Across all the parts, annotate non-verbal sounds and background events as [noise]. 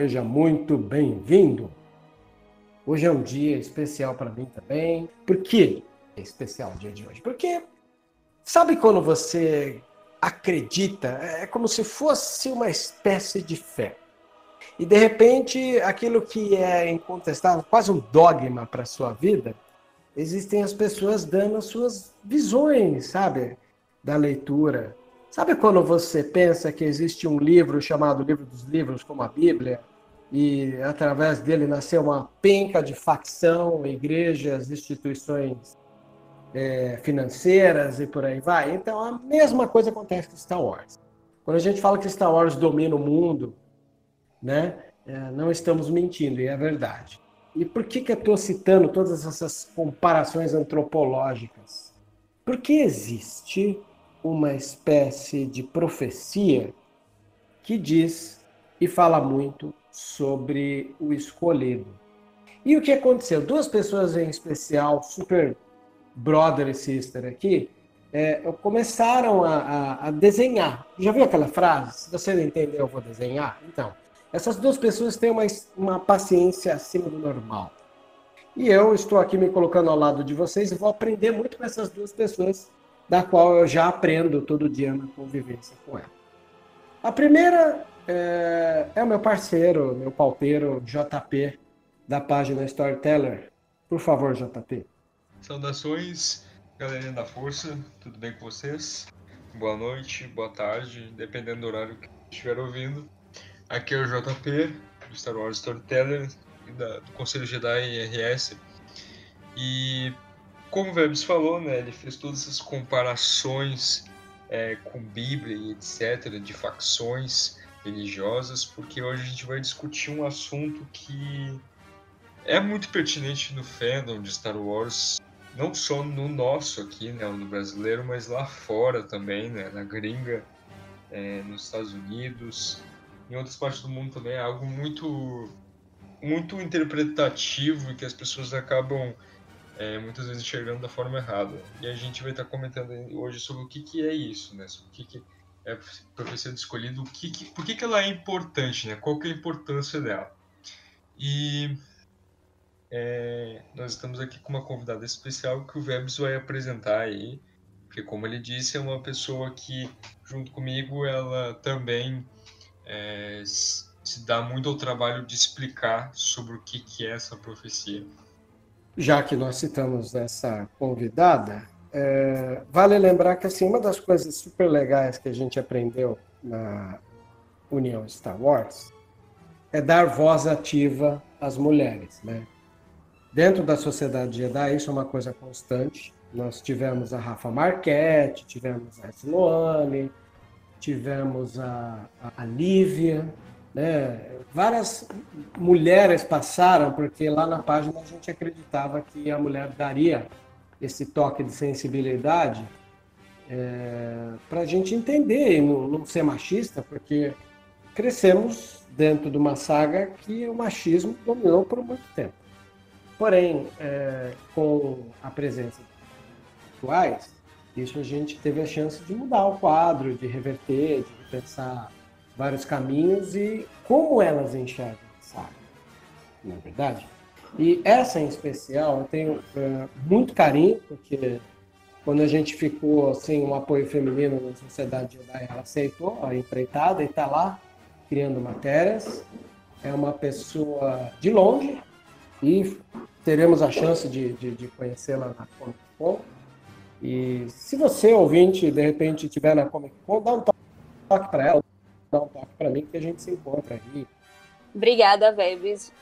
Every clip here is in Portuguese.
Seja muito bem-vindo. Hoje é um dia especial para mim também. Por que é especial o dia de hoje? Porque sabe quando você acredita, é como se fosse uma espécie de fé. E de repente, aquilo que é incontestável, quase um dogma para sua vida, existem as pessoas dando as suas visões, sabe, da leitura. Sabe quando você pensa que existe um livro chamado Livro dos Livros, como a Bíblia, e através dele nasceu uma penca de facção, igrejas, instituições é, financeiras e por aí vai. Então a mesma coisa acontece com Star Wars. Quando a gente fala que Star Wars domina o mundo, né, é, não estamos mentindo, e é verdade. E por que, que eu estou citando todas essas comparações antropológicas? Porque existe uma espécie de profecia que diz e fala muito sobre o escolhido. E o que aconteceu? Duas pessoas em especial, super brother e sister aqui, é, começaram a, a, a, desenhar. Já viu aquela frase? Se você não entendeu, eu vou desenhar. Então, essas duas pessoas têm uma, uma paciência acima do normal. E eu estou aqui me colocando ao lado de vocês e vou aprender muito com essas duas pessoas, da qual eu já aprendo todo dia na convivência com ela. A primeira é, é o meu parceiro, meu palteiro, JP, da página Storyteller. Por favor, JP. Saudações, galerinha da Força, tudo bem com vocês? Boa noite, boa tarde, dependendo do horário que estiver ouvindo. Aqui é o JP, do Star Wars Storyteller, da, do Conselho Jedi RS. E como o Vebs falou, né, ele fez todas essas comparações é, com Bíblia e etc., de facções religiosas, porque hoje a gente vai discutir um assunto que é muito pertinente no fandom de Star Wars, não só no nosso aqui, né, no brasileiro, mas lá fora também, né, na gringa, é, nos Estados Unidos, em outras partes do mundo também, é algo muito muito interpretativo que as pessoas acabam é, muitas vezes enxergando da forma errada. E a gente vai estar comentando hoje sobre o que, que é isso, né? Sobre o que, que é professor escolhido, o que, que, por que, que ela é importante, né? Qual que é a importância dela? E é, nós estamos aqui com uma convidada especial que o Vebs vai apresentar aí, porque como ele disse, é uma pessoa que, junto comigo, ela também é, se dá muito ao trabalho de explicar sobre o que, que é essa profecia. Já que nós citamos essa convidada, é, vale lembrar que assim, uma das coisas super legais que a gente aprendeu na União Star Wars é dar voz ativa às mulheres. Né? Dentro da sociedade Jedi, isso é uma coisa constante. Nós tivemos a Rafa Marquette, tivemos a Sloane, tivemos a, a, Lívia, né? várias mulheres passaram, porque lá na página a gente acreditava que a mulher daria esse toque de sensibilidade é, para a gente entender e não, não, ser machista, porque crescemos dentro de uma saga que o machismo dominou por muito tempo. Porém, é, com a presença atuais, isso a gente teve a chance de mudar o quadro, de reverter, de pensar vários caminhos e como elas enxergam a saga, não é verdade? E essa em especial eu tenho é, muito carinho, porque quando a gente ficou sem um apoio feminino na sociedade judaica, ela aceitou a empreitada e está lá criando matérias. é uma pessoa de longe e teremos a chance de, de, de conhecê-la na Comic Con. E se você, ouvinte, de repente estiver na Comic Con, dá um toque para ela, dá um toque para mim, que a gente se encontra aí. Obrigada, Vebs.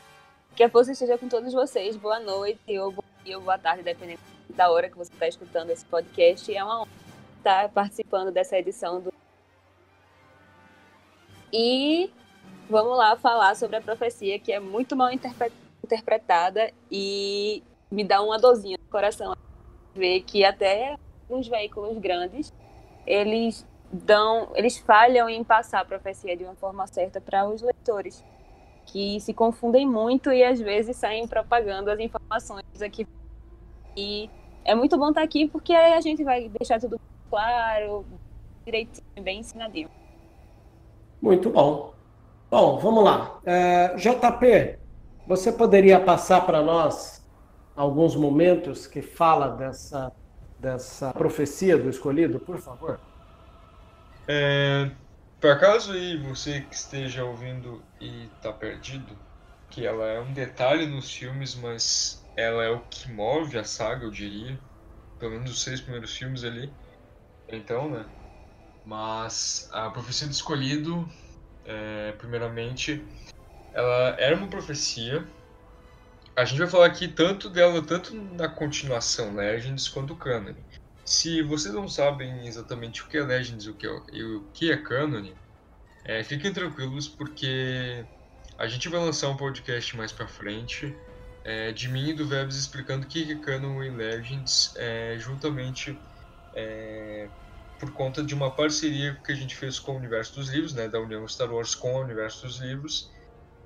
Que a força esteja com todos vocês. Boa noite, ou bom dia, ou boa tarde, dependendo da hora que você está escutando esse podcast. É uma honra estar participando dessa edição do. E vamos lá falar sobre a profecia, que é muito mal interpretada e me dá uma dorzinha no coração ver que até nos veículos grandes eles dão, eles falham em passar a profecia de uma forma certa para os leitores, que se confundem muito e às vezes saem propagando as informações aqui. E é muito bom estar aqui porque aí a gente vai deixar tudo claro, direitinho, bem ensinadinho. Muito bom. Bom, vamos lá. É, JP, você poderia passar para nós alguns momentos que fala dessa, dessa profecia do escolhido, por favor? É, por acaso aí você que esteja ouvindo e está perdido, que ela é um detalhe nos filmes, mas ela é o que move a saga, eu diria. Pelo menos os seis primeiros filmes ali. Então, né? Mas a profecia do escolhido é, primeiramente, ela era uma profecia. A gente vai falar aqui tanto dela, tanto na continuação Legends quanto Canon. Se vocês não sabem exatamente o que é Legends o que é, e o que é Canon, é, fiquem tranquilos porque a gente vai lançar um podcast mais pra frente é, de mim e do Vebs explicando o que é Canon e Legends é, juntamente é, por conta de uma parceria que a gente fez com o Universo dos Livros, né, da União Star Wars com o Universo dos Livros.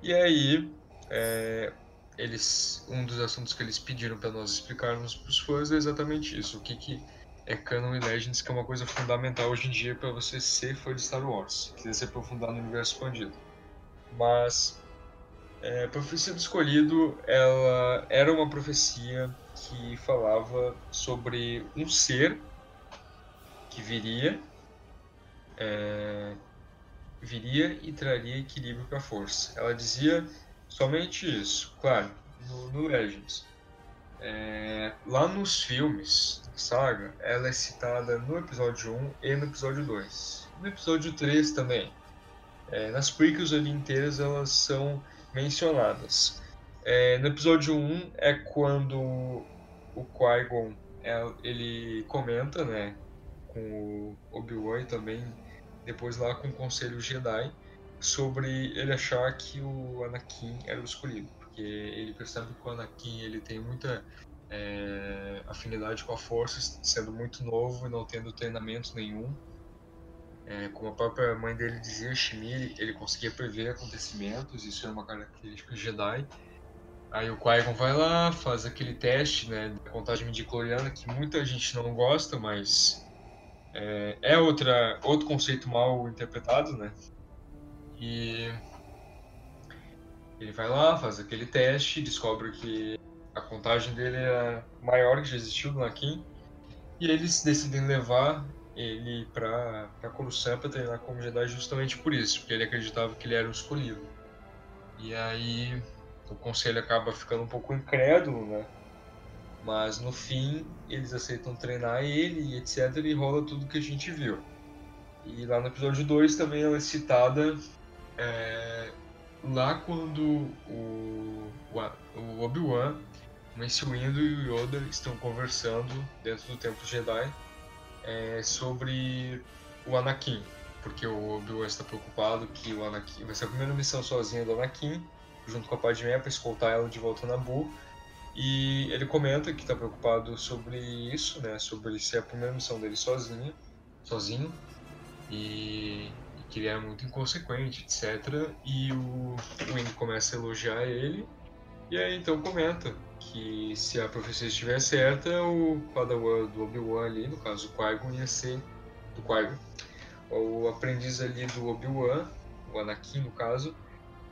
E aí, é, eles, um dos assuntos que eles pediram para nós explicarmos para os fãs é exatamente isso: o que, que é Canon e Legends, que é uma coisa fundamental hoje em dia para você ser fã de Star Wars, quiser se aprofundar no universo expandido. Mas é, a profecia do escolhido, ela era uma profecia que falava sobre um ser que viria, é, viria e traria equilíbrio para a força. Ela dizia somente isso, claro, no, no Legends. É, lá nos filmes saga, ela é citada no episódio 1 e no episódio 2. No episódio 3 também. É, nas prequels ali inteiras elas são mencionadas. É, no episódio 1 é quando o Qui-Gon é, ele comenta, né, com o Obi-Wan também depois lá com o Conselho Jedi sobre ele achar que o Anakin era o escolhido, porque ele percebe que o Anakin ele tem muita é, afinidade com a Força, sendo muito novo e não tendo treinamento nenhum. É, como a própria mãe dele dizia, Shmi, ele conseguia prever acontecimentos, isso é uma característica Jedi. Aí o Qui-Gon vai lá, faz aquele teste, né, da contagem midi-chloriana, que muita gente não gosta, mas é, é outra, outro conceito mal interpretado, né? E ele vai lá, faz aquele teste, descobre que a contagem dele é maior que já existiu no Nakin, e eles decidem levar ele para Coruscant para treinar como Jedi justamente por isso, porque ele acreditava que ele era o escolhido. E aí o conselho acaba ficando um pouco incrédulo, né? Mas no fim, eles aceitam treinar ele etc. E rola tudo que a gente viu. E lá no episódio 2 também ela é citada é, lá quando o, o Obi-Wan, o Mace Windu e o Yoda estão conversando dentro do Templo Jedi é, sobre o Anakin. Porque o Obi-Wan está preocupado que o Anakin vai ser a primeira missão sozinha do Anakin, junto com a Padmé, para escoltar ela de volta na Buu e ele comenta que está preocupado sobre isso, né? Sobre ser a primeira missão dele sozinho, sozinho, e que ele era muito inconsequente, etc. E o Wing começa a elogiar ele, e aí então comenta que se a profecia estiver certa, o Padawan do Obi-Wan ali, no caso o Qui-Gon, ia ser do Qui-Gon. O aprendiz ali do Obi-Wan, o Anakin no caso,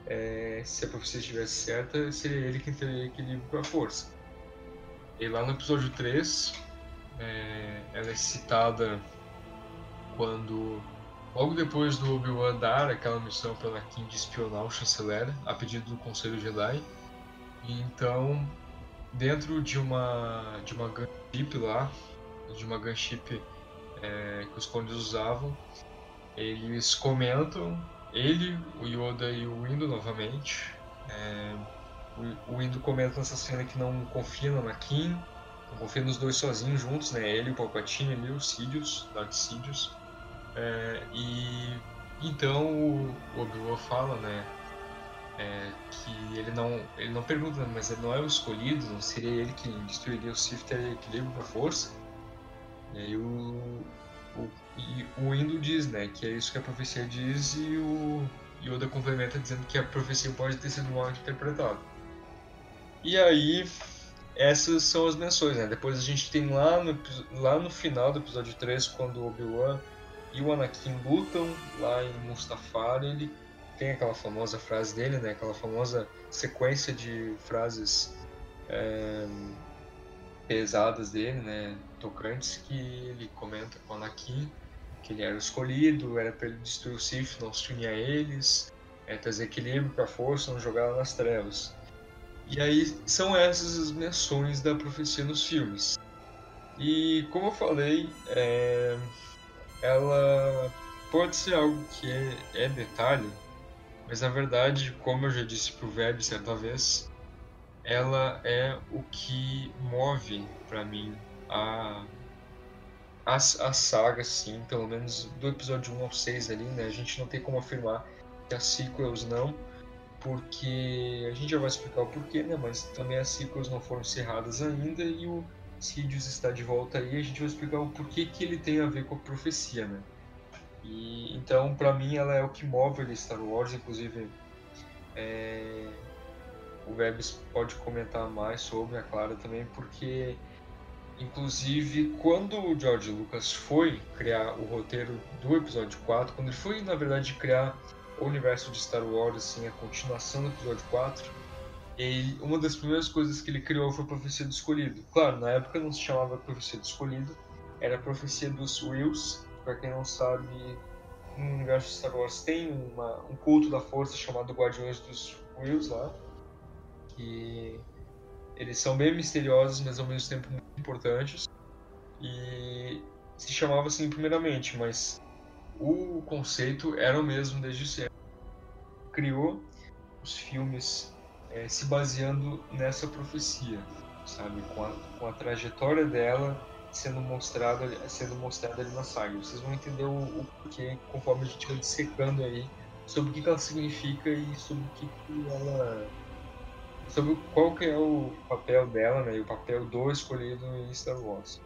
é, se a profecia estivesse certa, seria ele quem teria equilíbrio com a força. E lá no episódio 3, é, ela é citada quando logo depois do Obi-Wan dar aquela missão para Anakin de espionar o chanceler a pedido do Conselho Jedi, então dentro de uma de uma gunship lá, de uma gunship é, que os condes usavam, eles comentam ele, o Yoda e o Indo novamente. É, o, Indo comenta nessa cena que não confia no Anakin, não confia nos dois sozinhos juntos, né? Ele, o Palpatine ali, o Sidious, Darth Sidious. É, e então o Obi-Wan fala, né? É, que ele não, ele não pergunta, mas ele não é o escolhido, não seria ele que destruiria o Sith ter equilíbrio com a força? E aí o, o, e o Indo diz, né, que é isso que a profecia diz e o Yoda complementa dizendo que a profecia pode ter sido mal interpretada. E aí, essas são as menções, né? Depois a gente tem lá no, lá no final do episódio 3, quando o Obi-Wan e o Anakin lutam lá em Mustafar, ele tem aquela famosa frase dele, né? Aquela famosa sequência de frases é, pesadas dele, né? Tocantes, que ele comenta com Anakin que ele era o escolhido, era para ele destruir o Sith, não se unir a eles, é, trazer equilíbrio para a força, não jogar nas trevas. E aí são essas as menções da profecia nos filmes. E como eu falei, é, ela pode ser algo que é, é, detalhe, mas na verdade, como eu já disse para o Web certa vez, ela é o que move para mim a, a, a saga, sim, pelo menos do episódio 1 ao 6 ali, né? A gente não tem como afirmar que as sequels não, porque a gente já vai explicar o porquê, né? Mas também as sequels não foram encerradas ainda e o Sidious está de volta aí. A gente vai explicar o porquê que ele tem a ver com a profecia, né? E então, para mim, ela é o que move ele Star Wars, inclusive. É, o Vebs pode comentar mais sobre a Clara também, porque inclusive quando o George Lucas foi criar o roteiro do episódio 4, quando ele foi na verdade criar o universo de Star Wars, assim, a continuação do episódio 4, ele, uma das primeiras coisas que ele criou foi a Profecia do Escolhido. Claro, na época não se chamava Profecia do Escolhido, era a Profecia dos Wills. Para quem não sabe, no universo de Star Wars tem uma, um culto da força chamado Guardiões dos Wills lá, que eles são bem misteriosos, mas ao mesmo tempo muito importantes. E se chamava assim primeiramente, mas o conceito era o mesmo desde sempre. Criou os filmes é, se baseando nessa profecia, sabe, com a, com a trajetória dela sendo mostrada, sendo mostrada ali na saga. Vocês vão entender o, o porquê conforme a gente vai dissecando aí sobre o que, ela significa e sobre o que, que ela sobre qual que é o papel dela, né, e o papel do escolhido em Star Wars.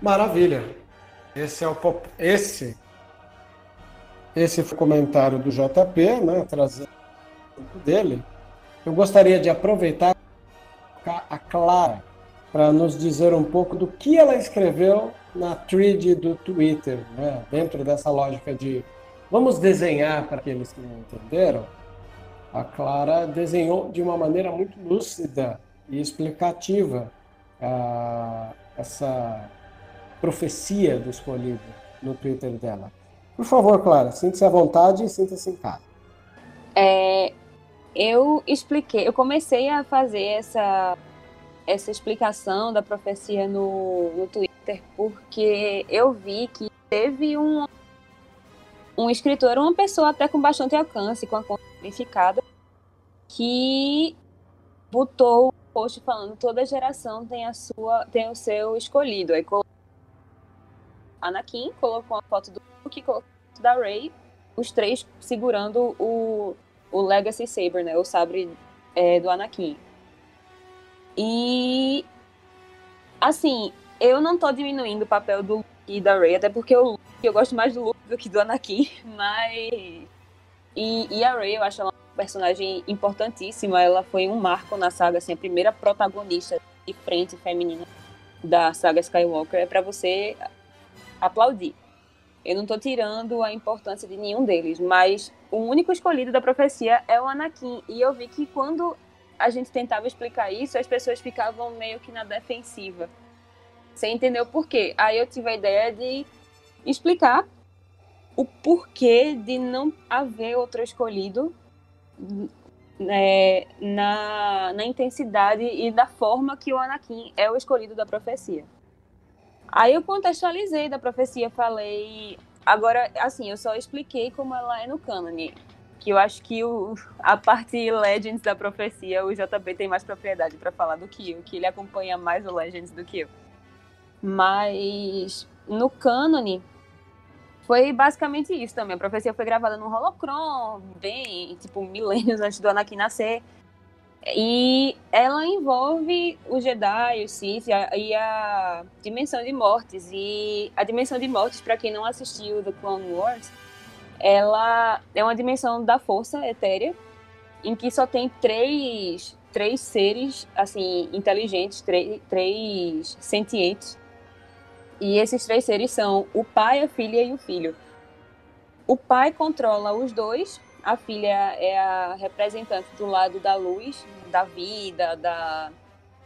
Maravilha. Esse é o esse esse foi o comentário do JP, né, trazendo dele. Eu gostaria de aproveitar a Clara para nos dizer um pouco do que ela escreveu na thread do Twitter, né, dentro dessa lógica de vamos desenhar para aqueles que não entenderam. A Clara desenhou de uma maneira muito lúcida e explicativa uh, essa profecia do escolhido no Twitter dela. Por favor, Clara, sinta-se à vontade e sinta-se em casa. É, eu expliquei, eu comecei a fazer essa, essa explicação da profecia no, no Twitter porque eu vi que teve um, um escritor, uma pessoa até com bastante alcance, com a conta verificada, que botou o post falando toda geração tem a sua tem o seu escolhido. Aí Anakin, colocou a foto do Luke, colocou a foto da Rey, os três segurando o, o Legacy Saber, né? O sabre é, do Anakin. E assim, eu não tô diminuindo o papel do Luke e da Rey, até porque o Luke Eu gosto mais do Luke do que do Anakin, [laughs] mas. E, e a Rey, eu acho ela uma personagem importantíssima. Ela foi um marco na saga, assim, a primeira protagonista de frente feminina da saga Skywalker. É para você aplaudir. Eu não estou tirando a importância de nenhum deles, mas o único escolhido da profecia é o Anakin. E eu vi que quando a gente tentava explicar isso, as pessoas ficavam meio que na defensiva. Você entendeu por quê? Aí eu tive a ideia de explicar o porquê de não haver outro escolhido né, na, na intensidade e da forma que o Anakin é o escolhido da profecia. Aí eu contextualizei da profecia, falei. Agora, assim, eu só expliquei como ela é no cânone. Que eu acho que o, a parte Legends da profecia, o JB tem mais propriedade para falar do que eu, que ele acompanha mais o Legends do que eu. Mas no cânone, foi basicamente isso também. A profecia foi gravada no Holocron, bem, tipo, milênios antes do Anakin nascer. E ela envolve o Jedi, o Sith e a, Dimensão de Mortes. E a Dimensão de Mortes, para quem não assistiu The Clone Wars, ela é uma dimensão da força etérea, em que só tem três, três seres, assim, inteligentes, três, três sentientes. E esses três seres são o pai, a filha e o filho. O pai controla os dois a filha é a representante do lado da luz, da vida, da,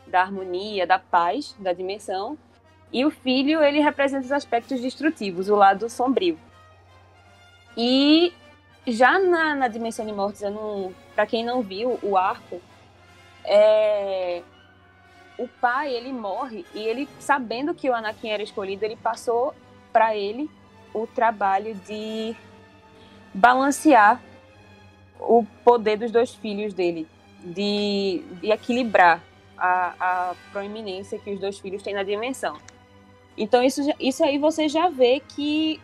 da harmonia, da paz, da dimensão. E o filho, ele representa os aspectos destrutivos, o lado sombrio. E já na, na Dimensão de Mortes, para quem não viu o arco, é, o pai, ele morre e ele, sabendo que o Anakin era escolhido, ele passou para ele o trabalho de balancear o poder dos dois filhos dele, de, de equilibrar a, a proeminência que os dois filhos têm na dimensão. Então, isso, isso aí você já vê que,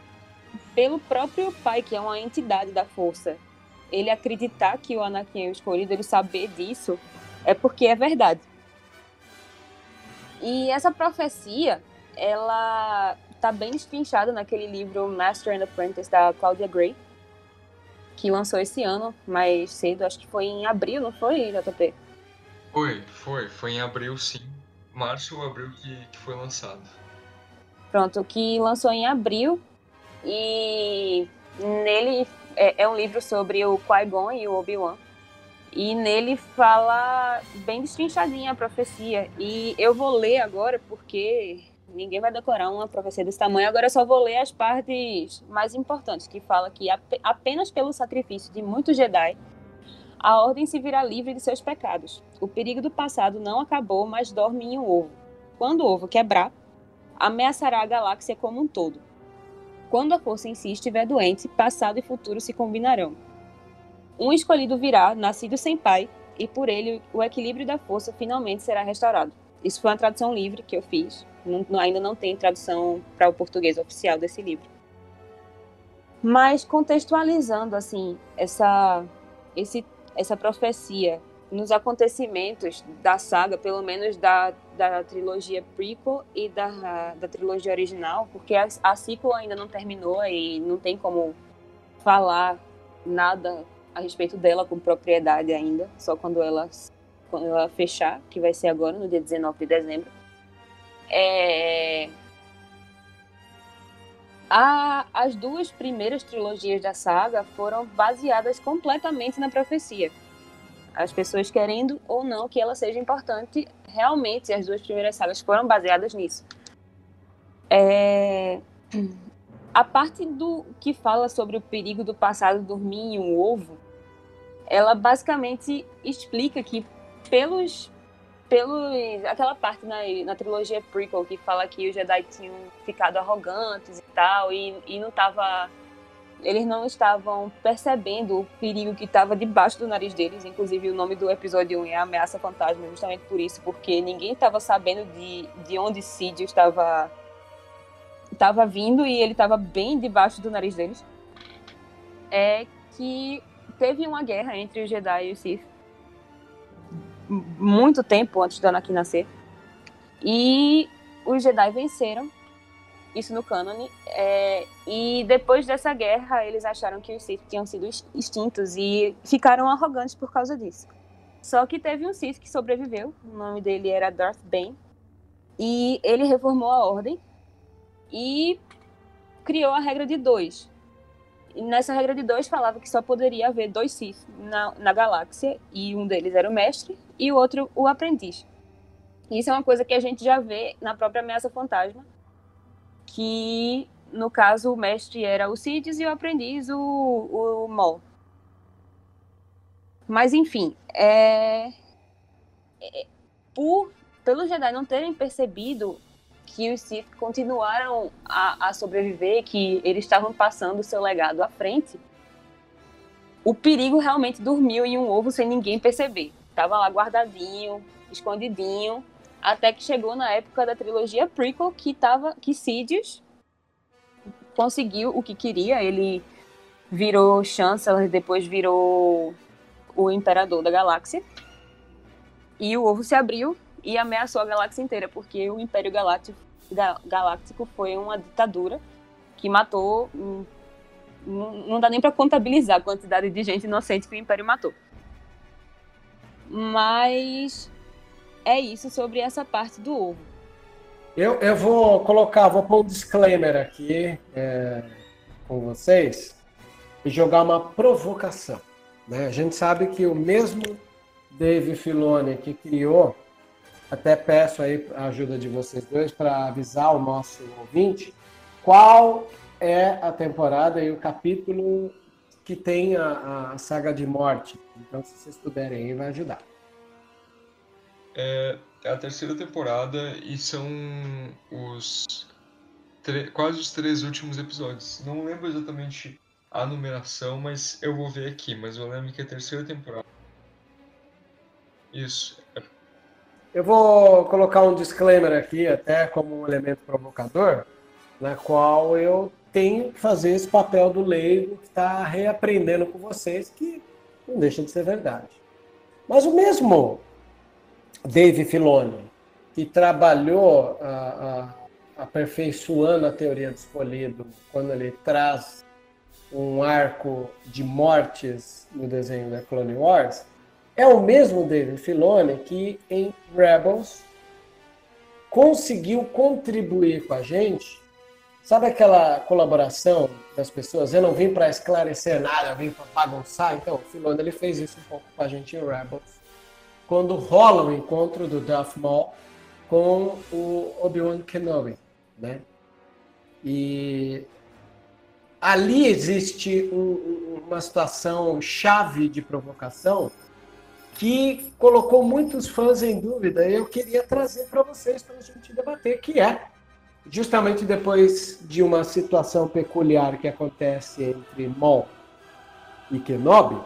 pelo próprio pai, que é uma entidade da força, ele acreditar que o Anakin é o escolhido, ele saber disso, é porque é verdade. E essa profecia, ela tá bem destrinchada naquele livro Master and Apprentice da Claudia Gray, que lançou esse ano, mais cedo, acho que foi em abril, não foi, JP? Foi, foi, foi em abril sim. Março ou abril que, que foi lançado. Pronto, que lançou em abril e nele é, é um livro sobre o Qui-Gon e o Obi-Wan. E nele fala bem destrinchadinha a profecia. E eu vou ler agora porque ninguém vai decorar uma profecia desse tamanho. Agora eu só vou ler as partes mais importantes, que fala que apenas pelo sacrifício de muitos Jedi, a ordem se virá livre de seus pecados. O perigo do passado não acabou, mas dorme em um ovo. Quando o ovo quebrar, ameaçará a galáxia como um todo. Quando a força em si estiver doente, passado e futuro se combinarão. Um escolhido virá, nascido sem pai, e por ele o equilíbrio da força finalmente será restaurado. Isso foi uma tradução livre que eu fiz. Não, ainda não tem tradução para o português oficial desse livro. Mas contextualizando assim essa esse, essa profecia nos acontecimentos da saga, pelo menos da, da trilogia prequel e da, da trilogia original, porque a, a sequel ainda não terminou e não tem como falar nada a respeito dela com propriedade ainda, só quando ela quando ela fechar, que vai ser agora, no dia 19 de dezembro. É... A, as duas primeiras trilogias da saga foram baseadas completamente na profecia. As pessoas querendo ou não que ela seja importante, realmente as duas primeiras sagas foram baseadas nisso. É... A parte do que fala sobre o perigo do passado dormir em um ovo, ela basicamente explica que pelos pelos aquela parte na, na trilogia prequel que fala que os Jedi tinham ficado arrogantes e tal e, e não tava eles não estavam percebendo o perigo que estava debaixo do nariz deles. Inclusive, o nome do episódio 1 é Ameaça Fantasma, justamente por isso, porque ninguém estava sabendo de, de onde Sidio estava, estava vindo e ele estava bem debaixo do nariz deles. É que teve uma guerra entre os Jedi e os Sith muito tempo antes do Anakin nascer. E os Jedi venceram isso no cânone. É, e depois dessa guerra, eles acharam que os Sith tinham sido extintos e ficaram arrogantes por causa disso. Só que teve um Sith que sobreviveu, o nome dele era Darth Bane, e ele reformou a ordem e criou a regra de dois. E nessa regra de dois falava que só poderia haver dois Sith na, na galáxia, e um deles era o mestre e o outro o aprendiz. Isso é uma coisa que a gente já vê na própria Ameaça Fantasma, que no caso o mestre era o Sidious e o aprendiz o, o Maul. Mas enfim, é... é por pelos Jedi não terem percebido que os Sith continuaram a, a sobreviver, que eles estavam passando o seu legado à frente, o perigo realmente dormiu em um ovo sem ninguém perceber. Tava lá guardadinho, escondidinho, até que chegou na época da trilogia prequel que tava que Sidious conseguiu o que queria, ele virou Chancellor, depois virou o imperador da galáxia. E o ovo se abriu e ameaçou a galáxia inteira, porque o Império Galáctico, Galáctico foi uma ditadura que matou. Hum, não dá nem para contabilizar a quantidade de gente inocente que o Império matou. Mas é isso sobre essa parte do ovo. Eu, eu vou colocar, vou pôr um disclaimer aqui é, com vocês e jogar uma provocação. Né? A gente sabe que o mesmo Dave Filoni que criou, até peço aí a ajuda de vocês dois para avisar o nosso ouvinte qual é a temporada e o capítulo que tem a, a saga de morte. Então, se vocês puderem aí, vai ajudar. É, é a terceira temporada e são os quase os três últimos episódios. Não lembro exatamente a numeração, mas eu vou ver aqui. Mas eu lembro que é a terceira temporada. Isso. Eu vou colocar um disclaimer aqui, até como um elemento provocador, na qual eu tenho que fazer esse papel do leigo que está reaprendendo com vocês, que não deixa de ser verdade. Mas o mesmo Dave Filoni, que trabalhou a, a, aperfeiçoando a teoria do escolhido quando ele traz um arco de mortes no desenho da Clone Wars, é o mesmo Dave Filoni que em Rebels conseguiu contribuir com a gente. Sabe aquela colaboração das pessoas? Eu não vim para esclarecer nada, eu vim para bagunçar. Então, o Filoni ele fez isso um pouco com a gente em Rebels quando rola o encontro do Darth Maul com o Obi-Wan Kenobi, né? E ali existe um, uma situação chave de provocação que colocou muitos fãs em dúvida e eu queria trazer para vocês para a gente debater, que é justamente depois de uma situação peculiar que acontece entre Maul e Kenobi,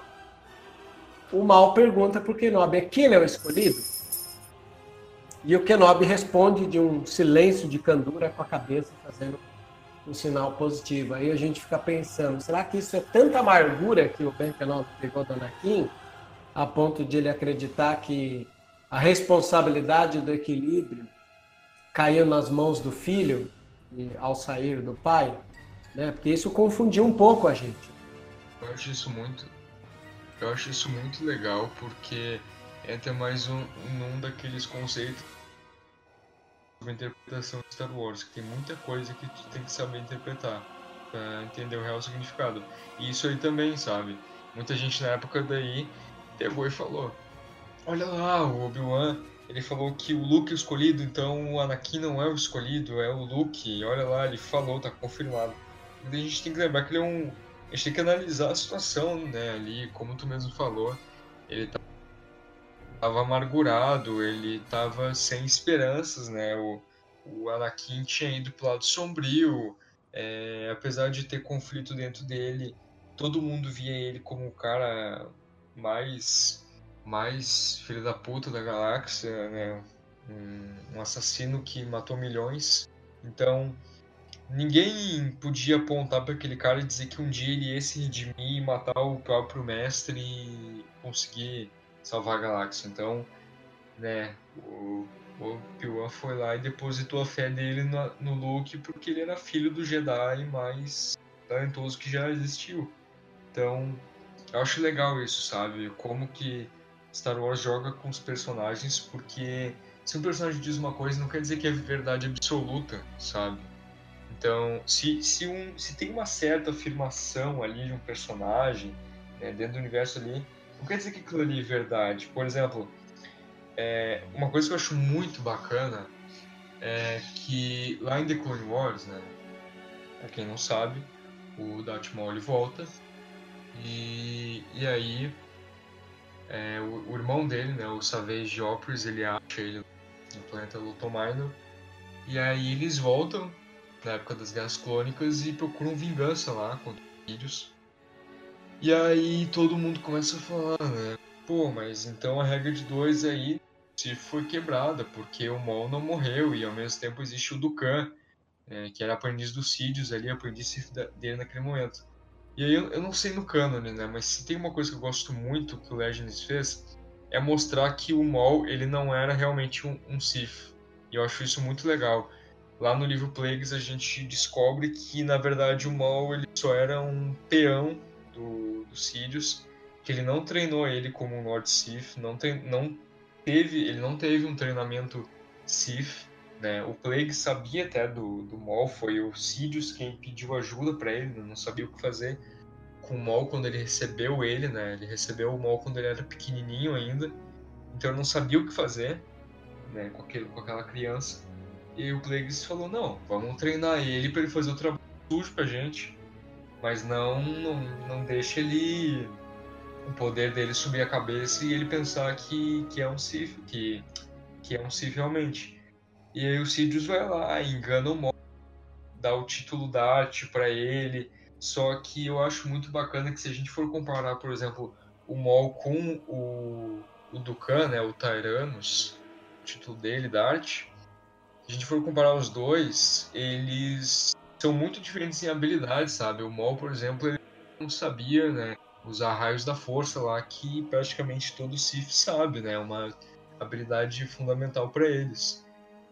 o Mal pergunta para o Kenobi, quem é o escolhido? E o Kenobi responde de um silêncio de candura com a cabeça, fazendo um sinal positivo. Aí a gente fica pensando, será que isso é tanta amargura que o Ben Kenobi pegou do Anakin, a ponto de ele acreditar que a responsabilidade do equilíbrio caiu nas mãos do filho ao sair do pai? Né? Porque isso confundiu um pouco a gente. Eu acho isso muito eu acho isso muito legal porque entra mais um, um daqueles conceitos sobre interpretação de Star Wars, que tem muita coisa que tu tem que saber interpretar para entender o real significado. E isso aí também, sabe? Muita gente na época daí pegou e falou: Olha lá, o Obi-Wan, ele falou que o Luke é o escolhido, então o Anakin não é o escolhido, é o Luke. Olha lá, ele falou, tá confirmado. E a gente tem que lembrar que ele é um a gente tem que analisar a situação, né, ali, como tu mesmo falou, ele tava amargurado, ele tava sem esperanças, né, o, o Anakin tinha ido pro lado sombrio, é, apesar de ter conflito dentro dele, todo mundo via ele como o cara mais, mais filho da puta da galáxia, né, um, um assassino que matou milhões, então ninguém podia apontar para aquele cara e dizer que um dia ele ia se redimir e matar o próprio mestre e conseguir salvar a galáxia. Então, né? O, o foi lá e depositou a fé dele no, no Luke porque ele era filho do Jedi mais talentoso que já existiu. Então, eu acho legal isso, sabe? Como que Star Wars joga com os personagens, porque se um personagem diz uma coisa, não quer dizer que é verdade absoluta, sabe? Então, se, se, um, se tem uma certa afirmação ali de um personagem, né, dentro do universo ali, não quer dizer que aquilo ali é verdade. Por exemplo, é, uma coisa que eu acho muito bacana é que lá em The Clone Wars, né, pra quem não sabe, o Darth Maul volta e, e aí é, o, o, irmão dele, né, o Savage Oprys, ele acha ele no planeta Luton Minor e aí eles voltam na época das Guerras Clônicas e procuram vingança lá contra os filhos. E aí todo mundo começa a falar, né? Pô, mas então a regra de dois aí se foi quebrada, porque o Maul não morreu e ao mesmo tempo existe o Dukan, é, que era aprendiz dos Sídios ali, aprendiz dele naquele momento. E aí eu, eu não sei no cânone, né? Mas se tem uma coisa que eu gosto muito que o Legends fez, é mostrar que o Maul ele não era realmente um, um Sith. E eu acho isso muito legal. Lá no livro Plagues a gente descobre que na verdade o Maul ele só era um peão do, do Sirius, que ele não treinou ele como um Lord Sith, não, tem, não teve, ele não teve um treinamento Sith, né? O Plague sabia até do, do Maul, foi o Sidious quem pediu ajuda para ele, não sabia o que fazer com o Maul quando ele recebeu ele, né? Ele recebeu o Maul quando ele era pequenininho ainda, então não sabia o que fazer, né? Com, aquele, com aquela criança. E o Plagueis falou: não, vamos treinar ele para ele fazer o trabalho sujo pra gente, mas não, não, não deixa ele o poder dele subir a cabeça e ele pensar que, que é um Sith, que, que é um Sith realmente. E aí o Sidious vai lá, engana o Maul, dá o título da arte para ele. Só que eu acho muito bacana que se a gente for comparar, por exemplo, o Maul com o, o Dukan, né, o Tyrannus, o título dele da arte, se a gente for comparar os dois, eles são muito diferentes em habilidades, sabe? O Maul, por exemplo, ele não sabia, né, usar raios da força lá, que praticamente todo Sith sabe, né? É uma habilidade fundamental para eles.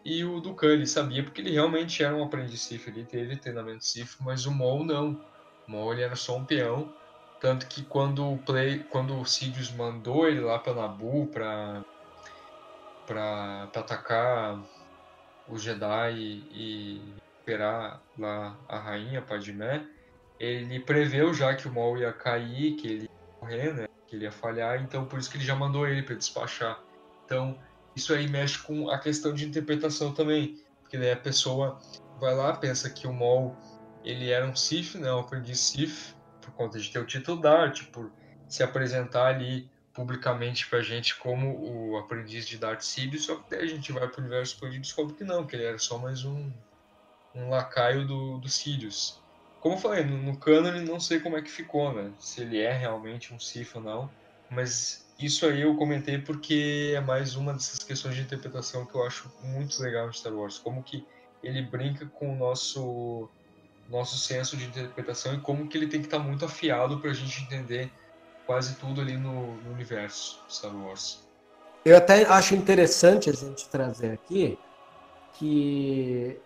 E o Dukan, ele sabia porque ele realmente era um aprendiz Sith, ele teve treinamento Sith, mas o Maul não. O Maul ele era só um peão, tanto que quando o Play, quando o Sidious mandou ele lá para Naboo para para atacar os Jedi e esperar lá a rainha Padmé, ele preveu já que o Maul ia cair, que ele ia morrer, né? Que ele ia falhar, então por isso que ele já mandou ele para despachar. Então, isso aí mexe com a questão de interpretação também, porque daí a pessoa vai lá, pensa que o Maul ele era um Sith, né, um aprendiz Sith, por conta de ter o título Darth, por se apresentar ali publicamente pra gente como o aprendiz de Darth Sidious, só que daí a gente vai pro universo expandido e descobre que não, que ele era só mais um, um lacaio do, do Sidious. Como eu falei, no, no canon não sei como é que ficou, né? Se ele é realmente um Sith ou não, mas isso aí eu comentei porque é mais uma dessas questões de interpretação que eu acho muito legal em Star Wars, como que ele brinca com o nosso nosso senso de interpretação e como que ele tem que estar muito afiado para a gente entender quase tudo ali no, no universo Star Wars. Eu até acho interessante a gente trazer aqui que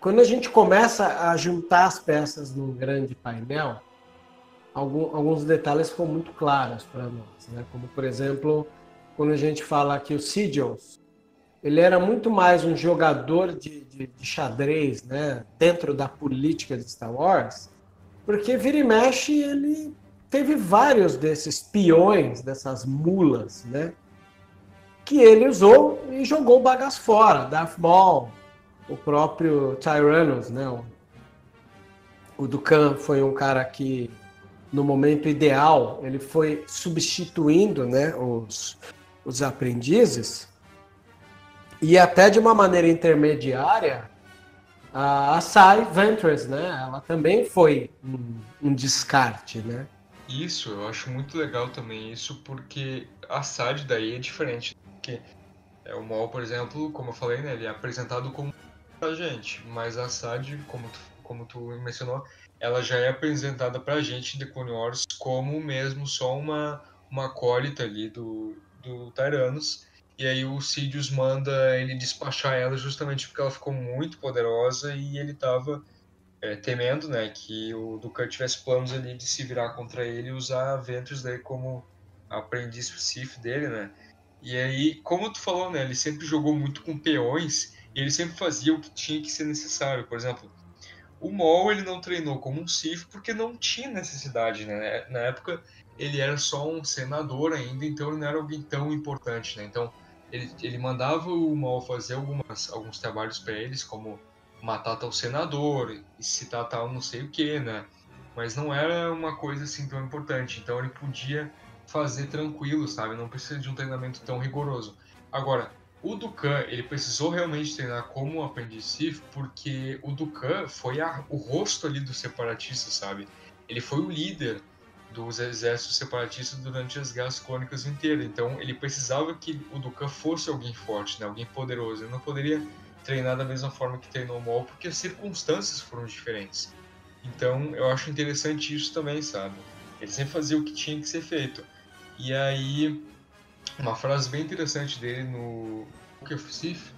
quando a gente começa a juntar as peças num grande painel, alguns detalhes ficam muito claros para nós, né? Como por exemplo, quando a gente fala que o Sidious, ele era muito mais um jogador de, de, de xadrez, né? Dentro da política de Star Wars, porque vira e mexe ele teve vários desses peões, dessas mulas, né? Que ele usou e jogou o bagaço fora. Darth Maul, o próprio Tyrannus, né? O Dukan foi um cara que, no momento ideal, ele foi substituindo né, os, os aprendizes. E até de uma maneira intermediária, a Sai Ventress, né? Ela também foi um, um descarte, né? Isso, eu acho muito legal também isso, porque a SAD daí é diferente. Porque é, o Maul, por exemplo, como eu falei, né, ele é apresentado como a gente, mas a SAD, como tu, como tu mencionou, ela já é apresentada pra gente de Clone Wars como mesmo só uma, uma acólita ali do, do Tyrannus. E aí o Sidious manda ele despachar ela justamente porque ela ficou muito poderosa e ele tava é, temendo, né, que o Dukan tivesse planos ali de se virar contra ele e usar a Ventress daí como aprendiz Sith dele, né? E aí, como tu falou, né, ele sempre jogou muito com peões e ele sempre fazia o que tinha que ser necessário. Por exemplo, o Maul ele não treinou como um Sith porque não tinha necessidade, né? Na época ele era só um senador ainda, então ele não era alguém tão importante, né? Então ele, ele mandava o Maul fazer algumas, alguns trabalhos para eles, como matar tal senador, citar tal não sei o que, né? Mas não era uma coisa assim tão importante, então ele podia fazer tranquilo, sabe? Não precisa de um treinamento tão rigoroso. Agora, o Dukan, ele precisou realmente treinar como um aprendiz Sith, porque o Dukan foi a, o rosto ali do separatista, sabe? Ele foi o líder dos exércitos separatistas durante as guerras clônicas inteiras. Então, ele precisava que o Dukan fosse alguém forte, né? alguém poderoso. Ele não poderia treinar da mesma forma que treinou o Maul, porque as circunstâncias foram diferentes. Então, eu acho interessante isso também, sabe? Ele sempre fazia o que tinha que ser feito. E aí, uma frase bem interessante dele no Book of Sith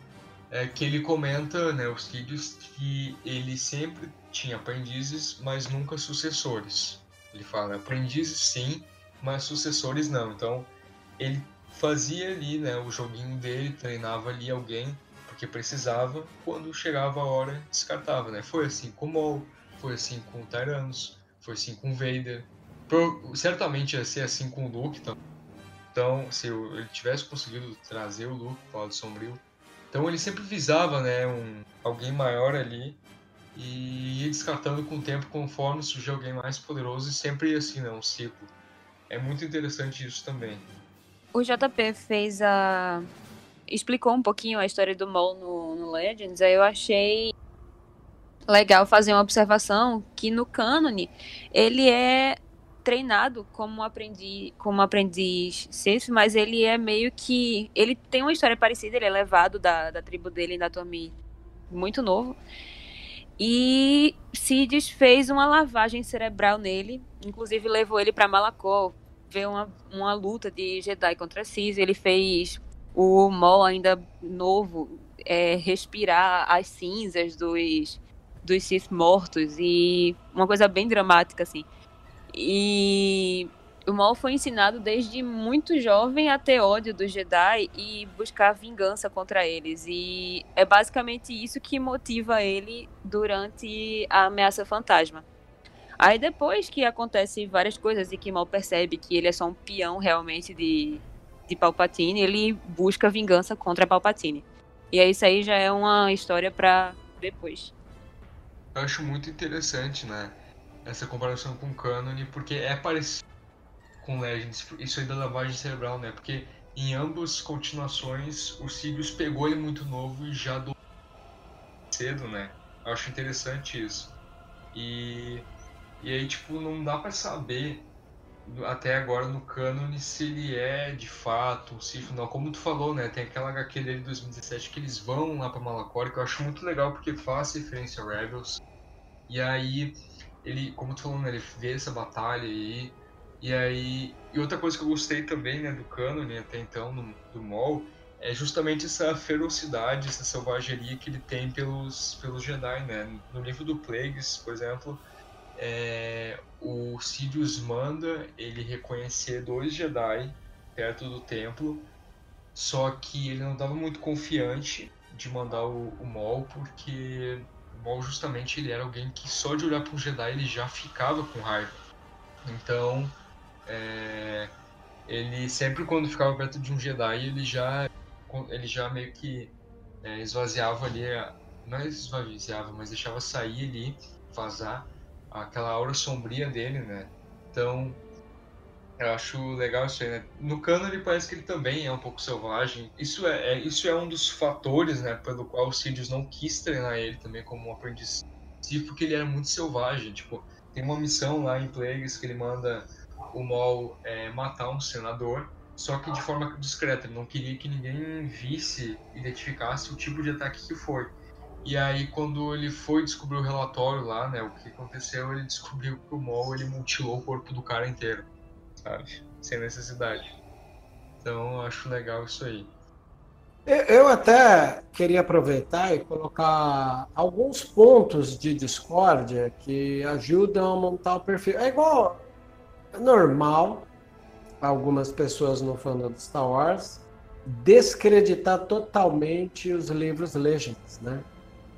é que ele comenta, né, os vídeos, que ele sempre tinha aprendizes, mas nunca sucessores. Ele fala, aprendizes sim, mas sucessores não. Então, ele fazia ali, né, o joguinho dele, treinava ali alguém porque precisava, quando chegava a hora, descartava, né? Foi assim com o Maul, foi assim com o Tyrannus, foi assim com o Vader. Pro, certamente ia ser assim com o Luke também. Então, se ele tivesse conseguido trazer o Luke para o lado sombrio, então ele sempre visava, né, um alguém maior ali e ia descartando com o tempo conforme surgia alguém mais poderoso e sempre assim, né, um ciclo. É muito interessante isso também. O JP fez a explicou um pouquinho a história do Maul no, no Legends, aí eu achei legal fazer uma observação que no cânone ele é treinado como aprendiz, como aprendiz Sith, mas ele é meio que. Ele tem uma história parecida, ele é levado da, da tribo dele na Tomi muito novo. E Sidious fez uma lavagem cerebral nele, inclusive levou ele para Malacor, ver uma, uma luta de Jedi contra Cis. Ele fez o Maul ainda novo é, respirar as cinzas dos, dos Sith mortos e uma coisa bem dramática, assim. E o Maul foi ensinado desde muito jovem a ter ódio dos Jedi e buscar vingança contra eles. E é basicamente isso que motiva ele durante a ameaça fantasma. Aí depois que acontece várias coisas e que Maul percebe que ele é só um peão realmente de, de Palpatine, ele busca vingança contra Palpatine. E aí isso aí já é uma história para depois. Eu acho muito interessante, né? Essa comparação com Canon, porque é parecido com Legends, isso aí da lavagem cerebral, né? Porque em ambas continuações o Sirius pegou ele muito novo e já do cedo, né? Eu acho interessante isso. E, e aí, tipo, não dá para saber até agora no canon se ele é de fato Sith não. Como tu falou, né? Tem aquela HQ dele de 2017 que eles vão lá pra Malacor, que eu acho muito legal porque faz referência a Rebels. E aí ele, como tu falou, né, ele vê essa batalha aí. E aí. E outra coisa que eu gostei também, né, do canon até então, no, do Maul, é justamente essa ferocidade, essa selvageria que ele tem pelos, pelos Jedi, né? No livro do Plagueis, por exemplo, é, o Sidious manda ele reconhecer dois Jedi perto do templo, só que ele não estava muito confiante de mandar o, o porque Maul justamente ele era alguém que só de olhar para um Jedi ele já ficava com raiva. Então, é, ele sempre quando ficava perto de um Jedi ele já ele já meio que é, esvaziava ali, não esvaziava, mas deixava sair ali, vazar aquela aura sombria dele, né? Então, eu acho legal isso aí, né? No Cano ele parece que ele também é um pouco selvagem. Isso é, é, isso é um dos fatores, né, pelo qual o Sidious não quis treinar ele também como um aprendiz, porque ele era muito selvagem. Tipo, tem uma missão lá em Plagueis que ele manda o Maul é, matar um senador, só que de forma discreta. Ele não queria que ninguém visse, identificasse o tipo de ataque que foi. E aí, quando ele foi descobrir o relatório lá, né, o que aconteceu, ele descobriu que o Maul ele mutilou o corpo do cara inteiro sabe? Sem necessidade. Então acho legal isso aí. Eu até queria aproveitar e colocar alguns pontos de discórdia que ajudam a montar o perfil. É igual, é normal, algumas pessoas no fandom do Star Wars descreditar totalmente os livros Legends, né?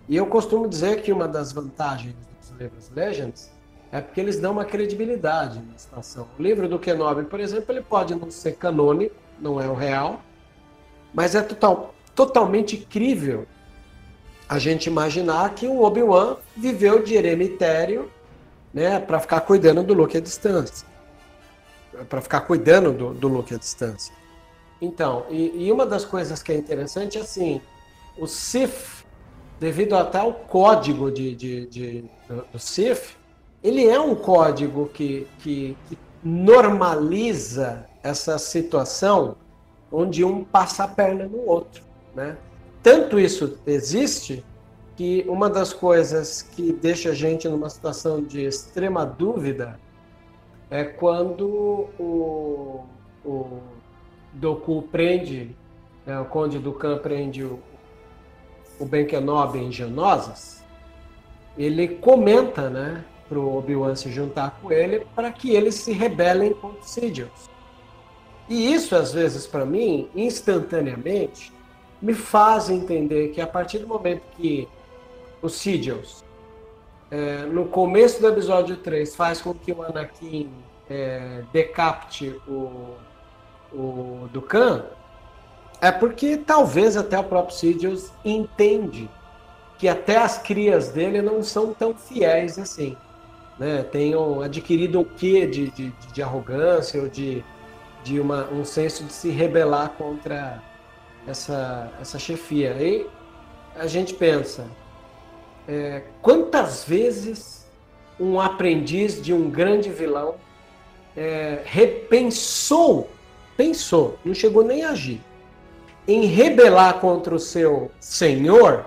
E eu costumo dizer que uma das vantagens dos livros Legends é porque eles dão uma credibilidade na situação. O livro do Kenobi, por exemplo, ele pode não ser canônico, não é o real, mas é total, totalmente crível a gente imaginar que o Obi-Wan viveu de eremitério né, para ficar cuidando do Luke à distância. Para ficar cuidando do, do Luke à distância. Então, e, e, uma das coisas que é interessante é assim, o Sith, devido até ao código de, de, de do, do Sith, ele é um código que, que, que normaliza essa situação onde um passa a perna no outro, né? Tanto isso existe que uma das coisas que deixa a gente numa situação de extrema dúvida é quando o, o Doku prende, né, o Conde Dukan prende o, o Ben Kenobi em Genosas, ele comenta, né, pro Obi-Wan se juntar com ele para que eles se rebelem contra Sidious. E isso, às vezes, para mim, instantaneamente, me faz entender que a partir do momento que os Sidious, é, no começo do episódio 3, faz com que o Anakin é, decapite o, o Dukan, é porque talvez até o próprio Sidious entende que até as crias dele não são tão fiéis assim. Né? Tenham adquirido o quê de, de, de arrogância ou de de uma, um senso de se rebelar contra essa, essa chefia. E a gente pensa, é, quantas vezes um aprendiz de um grande vilão é, repensou, pensou, não chegou nem a agir, em rebelar contra o seu senhor,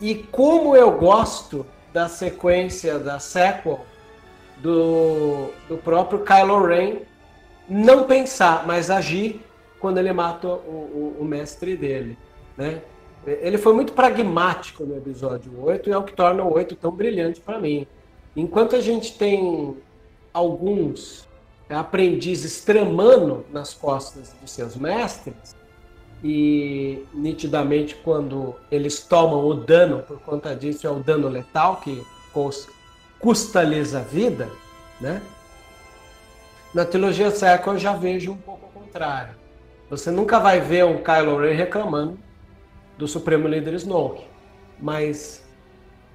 e como eu gosto da sequência da sequel do, do próprio Kylo Ren não pensar, mas agir quando ele mata o, o, o mestre dele, né? Ele foi muito pragmático no episódio 8 e é o que torna o 8 tão brilhante para mim. Enquanto a gente tem alguns aprendizes tramando nas costas dos seus mestres, e nitidamente quando eles tomam o dano, por conta disso é o dano letal que custa-lhes a vida, né? Na trilogia sequel eu já vejo um pouco o contrário. Você nunca vai ver um Kylo Ren reclamando do Supremo Líder Snoke, mas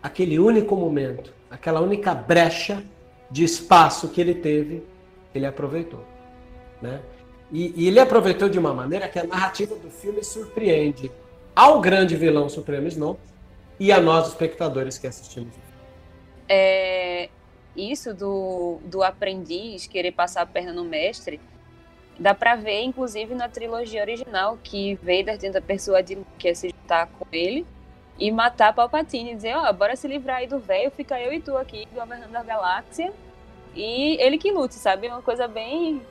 aquele único momento, aquela única brecha de espaço que ele teve, ele aproveitou, né? E, e ele aproveitou de uma maneira que a narrativa do filme surpreende ao grande vilão Supremo Snoke e a nós espectadores que assistimos. É, isso do, do aprendiz querer passar a perna no mestre, dá pra ver, inclusive, na trilogia original, que Vader tenta persuadir que se juntar com ele e matar Palpatine, dizer, ó, oh, bora se livrar aí do velho, fica eu e tu aqui governando a galáxia e ele que lute, sabe? Uma coisa bem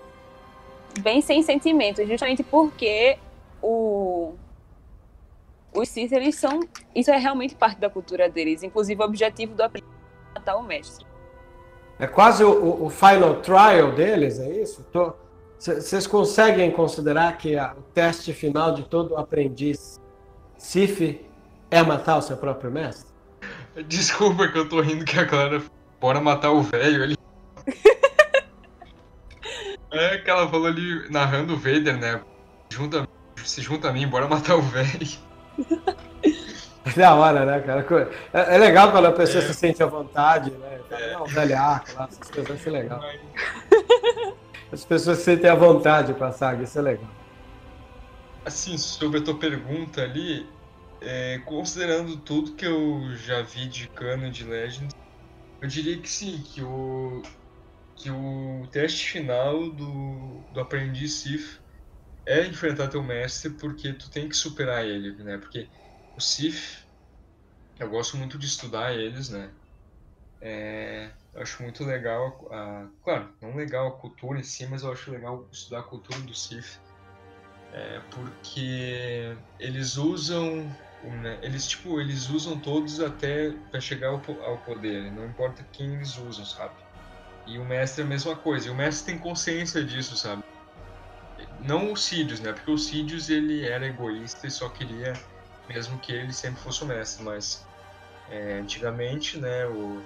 bem sem sentimento, justamente porque o os Sith, eles são, isso é realmente parte da cultura deles, inclusive o objetivo do aprendiz é matar o mestre. É quase o, o final trial deles, é isso? Vocês conseguem considerar que a, o teste final de todo aprendiz Sif é matar o seu próprio mestre? Desculpa que eu tô rindo que a Clara bora matar o velho ali. É que ela falou ali narrando o Vader, né? Junta, se junta a mim, bora matar o velho. [laughs] da hora, né, cara? É, é legal quando a pessoa é. se sente à vontade, né? É. Não, velhaco lá, essas coisas, isso é legal. [laughs] As pessoas se sentem à vontade pra saga, isso é legal. Assim, sobre a tua pergunta ali, é, considerando tudo que eu já vi de Canon de Legends, eu diria que sim, que o, que o teste final do, do aprendiz Sith é enfrentar teu mestre porque tu tem que superar ele, né? Porque o Sith, eu gosto muito de estudar eles, né? É, acho muito legal, a, claro, não legal a cultura em si, mas eu acho legal estudar a cultura do Sith. é porque eles usam né, eles tipo eles usam todos até para chegar ao, ao poder não importa quem eles usam sabe e o mestre é a mesma coisa e o mestre tem consciência disso sabe não o Sidious né porque o Sidious ele era egoísta e só queria mesmo que ele sempre fosse o mestre mas é, antigamente né o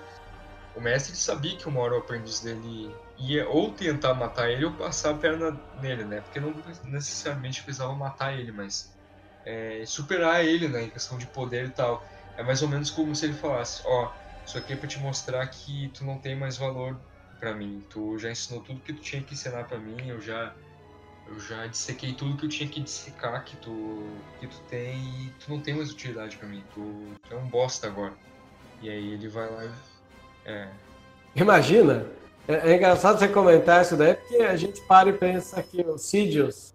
o mestre sabia que uma hora o aprendiz dele ia ou tentar matar ele ou passar a perna nele, né? Porque não necessariamente precisava matar ele, mas é, superar ele, né? Em questão de poder e tal. É mais ou menos como se ele falasse: Ó, oh, isso aqui é pra te mostrar que tu não tem mais valor para mim. Tu já ensinou tudo que tu tinha que ensinar para mim, eu já. Eu já dissequei tudo que eu tinha que dissecar que tu, que tu tem e tu não tem mais utilidade para mim. Tu, tu é um bosta agora. E aí ele vai lá e é. Imagina, é, é, engraçado você comentar isso daí, porque a gente para e pensa que o Sidious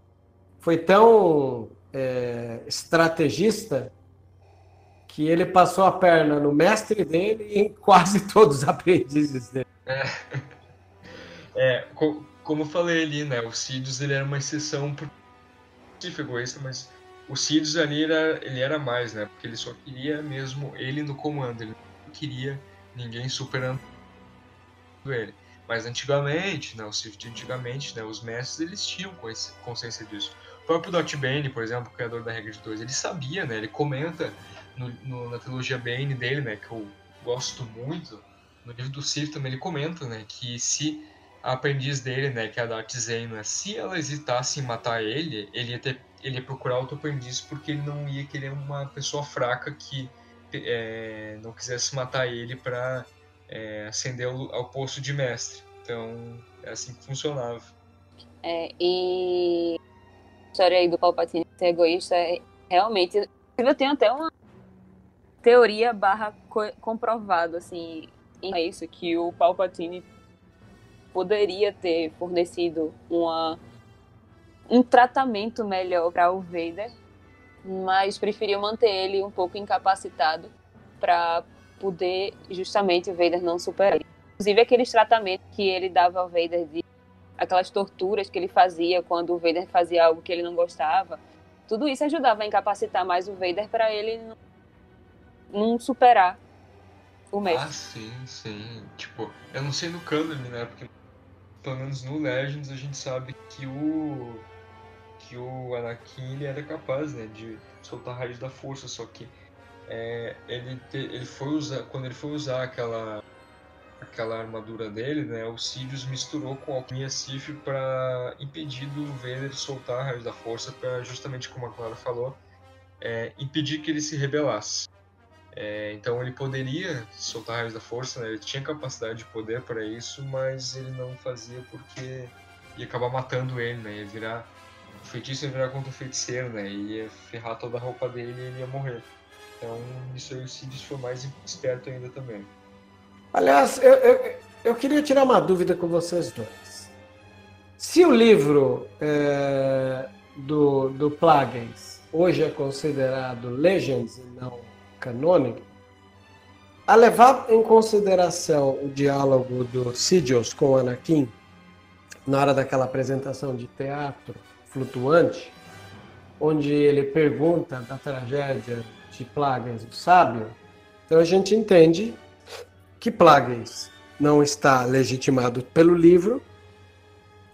foi tão é, estrategista que ele passou a perna no mestre dele e em quase [laughs] todos os aprendizes dele. É, [laughs] é co como eu falei ali, né, o Sidious ele era uma exceção por tipo egoísta, mas o Sidious ali era, ele era mais, né, porque ele só queria mesmo ele no comando, ele não queria ninguém superando ele. Mas antigamente, né, o Swift antigamente, né, os mestres eles tinham consciência disso. O próprio Dot Bane, por exemplo, criador da regra de dois, ele sabia, né, ele comenta no, no, na trilogia Bane dele, né, que eu gosto muito, no livro do Sith também ele comenta, né, que se a aprendiz dele, né, que é a Darth Zena, se ela hesitasse em matar ele, ele ia, ter, ele ia procurar outro aprendiz porque ele não ia querer uma pessoa fraca que é, não quisesse matar ele para é, ascender ao, ao, posto de mestre. Então, é assim que funcionava. É, e a história aí do Palpatine ser egoísta, é, realmente, eu tenho até uma teoria barra comprovado, assim, é isso, que o Palpatine poderia ter fornecido uma, um tratamento melhor para o Vader mas preferiu manter ele um pouco incapacitado para poder justamente o Vader não superar. Inclusive aqueles tratamentos que ele dava ao Vader de aquelas torturas que ele fazia quando o Vader fazia algo que ele não gostava, tudo isso ajudava a incapacitar mais o Vader para ele não, não superar o mestre. Ah, sim, sim. Tipo, eu não sei no canon, né? Porque pelo menos no Legends a gente sabe que o que o Anakin ele era capaz né, de soltar raios da força, só que é, ele, te, ele foi usar, quando ele foi usar aquela aquela armadura dele, né, o Sidious misturou com alquimia Sith para impedir do Vader soltar raios da força, para justamente como a Clara falou, é, impedir que ele se rebelasse. É, então ele poderia soltar raios da força, né, ele tinha capacidade de poder para isso, mas ele não fazia porque ia acabar matando ele, né, ia virar o feitiço ia virar contra o feiticeiro, né? Ia ferrar toda a roupa dele e ele ia morrer. Então, isso aí o Sidious foi mais esperto ainda também. Aliás, eu, eu, eu queria tirar uma dúvida com vocês dois. Se o livro é, do, do Plagueis hoje é considerado Legends e não canônico, a levar em consideração o diálogo do Sidious com Anakin, na hora daquela apresentação de teatro, flutuante, onde ele pergunta da tragédia de Plagueis, o sábio, então a gente entende que Plagueis não está legitimado pelo livro,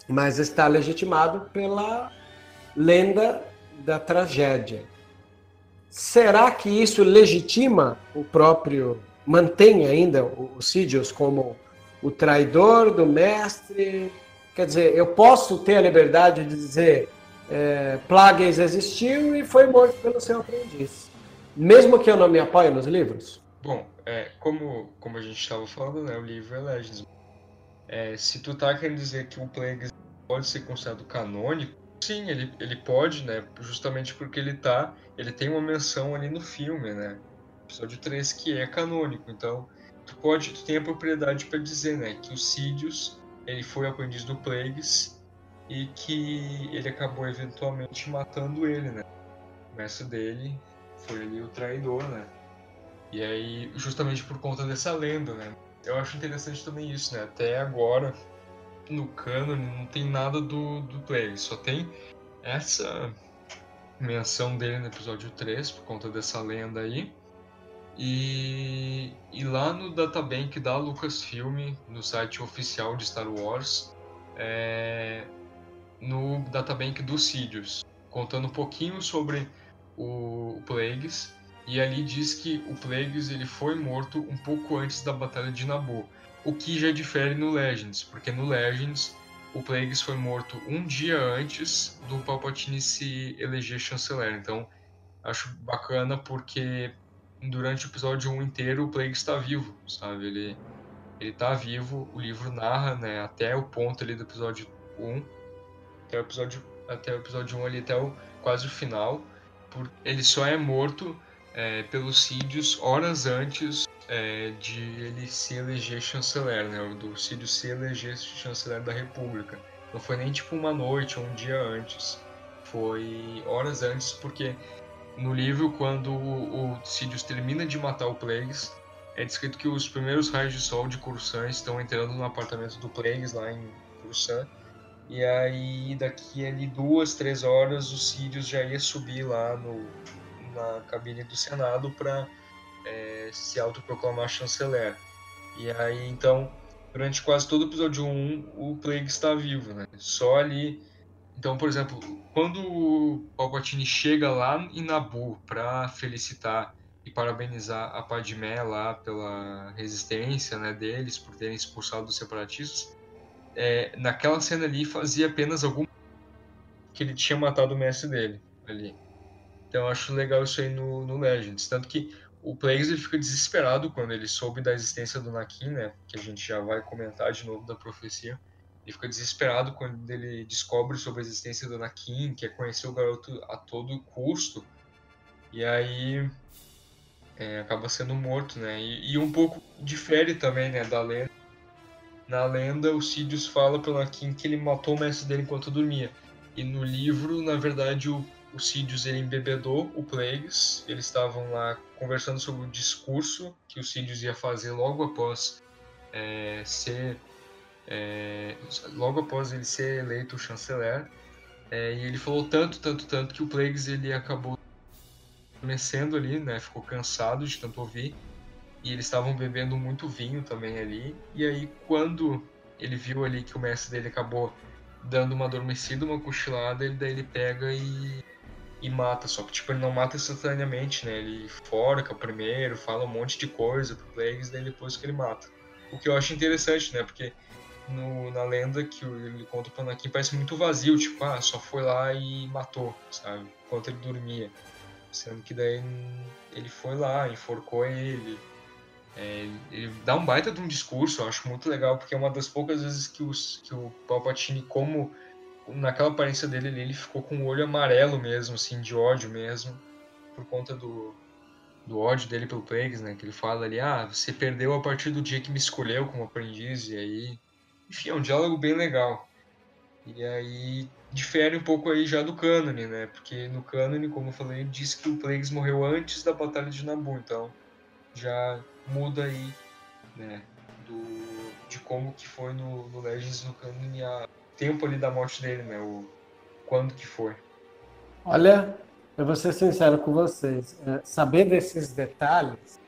mas está legitimado pela lenda da tragédia. Será que isso legitima o próprio, mantém ainda o Sidious como o traidor do mestre, Quer dizer, eu posso ter a liberdade de dizer é, Plagueis existiu e foi morto pelo seu aprendiz. Mesmo que eu não me apoie nos livros? Bom, é, como, como a gente estava falando, né, o livro é Legends. É, se tu tá querendo dizer que o Plagueis pode ser considerado canônico, sim, ele, ele pode, né, justamente porque ele tá, ele tem uma menção ali no filme, né, episódio 3, que é canônico, então tu pode, tu tem a propriedade para dizer, né, que o Sidious ele foi aprendiz do Plagueis e que ele acabou eventualmente matando ele, né? O mestre dele foi ali o traidor, né? E aí, justamente por conta dessa lenda, né? Eu acho interessante também isso, né? Até agora, no canon, não tem nada do, do Plagueis, só tem essa menção dele no episódio 3, por conta dessa lenda aí. E, e lá no databank da Lucasfilm, no site oficial de Star Wars, é, no databank do Sidious, contando um pouquinho sobre o, o e ali diz que o Plagueis ele foi morto um pouco antes da Batalha de Naboo, o que já difere no Legends, porque no Legends o Plagueis foi morto um dia antes do Palpatine se eleger chanceler. Então, acho bacana porque durante o episódio 1 inteiro o Plagueis está vivo, sabe? Ele ele tá vivo, o livro narra, né, até o ponto ali do episódio 1, até o episódio até o episódio 1 ali até o quase o final, por, ele só é morto é, pelos Sídios horas antes é, de ele se eleger chanceler, né? Do Sídio se eleger chanceler da República. Não foi nem tipo uma noite ou um dia antes. Foi horas antes, porque no livro, quando o, o termina de matar o Plagueis, é descrito que os primeiros raios de sol de Coruscant estão entrando no apartamento do Plagueis lá em Coruscant. E aí, daqui ali duas, três horas, o Sirius já ia subir lá no, na cabine do Senado para é, se autoproclamar chanceler. E aí, então, durante quase todo o episódio 1, o Plague está vivo, né? Só ali. Então, por exemplo, quando o Palpatine chega lá em Naboo para felicitar e parabenizar a Padmé lá pela resistência né, deles por terem expulsado os separatistas, é, naquela cena ali fazia apenas algum que ele tinha matado o mestre dele ali. Então eu acho legal isso aí no, no Legends. Tanto que o Plagueis ele fica desesperado quando ele soube da existência do Nakin, né? Que a gente já vai comentar de novo da profecia. Ele fica desesperado quando ele descobre sobre a existência do Nakin, quer conhecer o garoto a todo custo. E aí é, acaba sendo morto, né? E, e, um pouco difere também, né, da lenda. Na lenda, o Sidious fala pro Nakin que ele matou o mestre dele enquanto dormia. E no livro, na verdade, o o Sidious ele embebedou o Plagueis. Eles estavam lá conversando sobre o discurso que o Sidious ia fazer logo após é, ser é, logo após ele ser eleito chanceler. É, e ele falou tanto, tanto, tanto que o Plagueis ele acabou adormecendo ali, né? Ficou cansado de tanto ouvir. E eles estavam bebendo muito vinho também ali. E aí quando ele viu ali que o mestre dele acabou dando uma adormecida, uma cochilada, ele daí ele pega e e mata. Só que, tipo, ele não mata instantaneamente, né? Ele forca primeiro, fala um monte de coisa pro Plagueis, daí depois que ele mata. O que eu acho interessante, né? Porque no, na lenda que ele conta pro Anakin parece muito vazio, tipo, ah, só foi lá e matou, sabe? Enquanto ele dormia. Sendo que daí ele foi lá, enforcou ele. É, ele dá um baita de um discurso, eu acho muito legal, porque é uma das poucas vezes que, os, que o Palpatine, como naquela aparência dele ali, ele ficou com o olho amarelo mesmo, assim, de ódio mesmo, por conta do, do ódio dele pelo Plagueis, né? Que ele fala ali, ah, você perdeu a partir do dia que me escolheu como aprendiz, e aí... Enfim, é um diálogo bem legal. E aí difere um pouco aí já do cânone, né? Porque no cânone, como eu falei, diz que o Plagueis morreu antes da Batalha de Naboo, então já muda aí, né? Do, de como que foi no, no Legends no cânone a tempo ali da morte dele, né? O, quando que foi. Olha, eu vou ser sincero com vocês. É, saber desses detalhes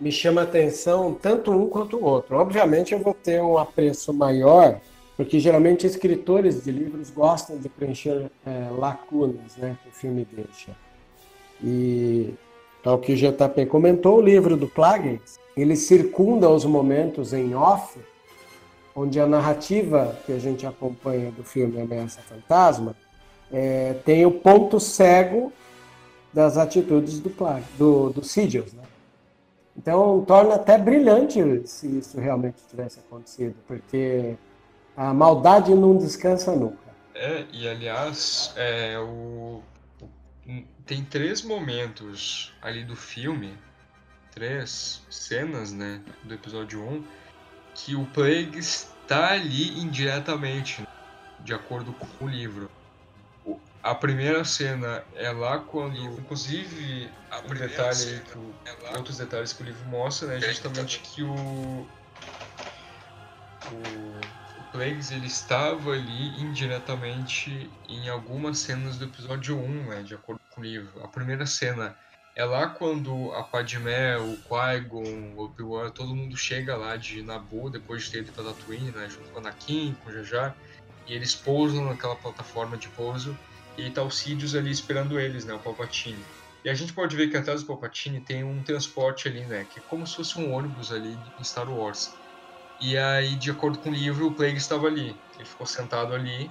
me chama atenção tanto um quanto o outro. Obviamente eu vou ter um apreço maior, porque geralmente escritores de livros gostam de preencher é, lacunas né, que o filme deixa. E ao que o JP comentou, o livro do Plagueis, ele circunda os momentos em off onde a narrativa que a gente acompanha do filme Ameaça Fantasma é, tem o ponto cego das atitudes do, do, do Sidious, né? Então torna até brilhante se isso realmente tivesse acontecido, porque a maldade não descansa nunca. É, e aliás, é, o, tem três momentos ali do filme, três cenas, né, do episódio 1, que o Plague está ali indiretamente, de acordo com o livro. A primeira cena é lá quando, inclusive, um detalhe que o, é outros detalhes que o livro mostra, né, justamente que o, o, o Plagueis ele estava ali indiretamente em algumas cenas do episódio 1, né, de acordo com o livro. A primeira cena é lá quando a Padmé, o Qui-Gon, o Obi-Wan, todo mundo chega lá de Naboo depois de ter ido pra Tatooine, né, junto com a Anakin, com o Jar Jar, e eles pousam naquela plataforma de pouso e tá o Sidious ali esperando eles, né, o Palpatine. E a gente pode ver que atrás do Palpatine tem um transporte ali, né, que é como se fosse um ônibus ali em Star Wars. E aí, de acordo com o livro, o Plague estava ali. Ele ficou sentado ali.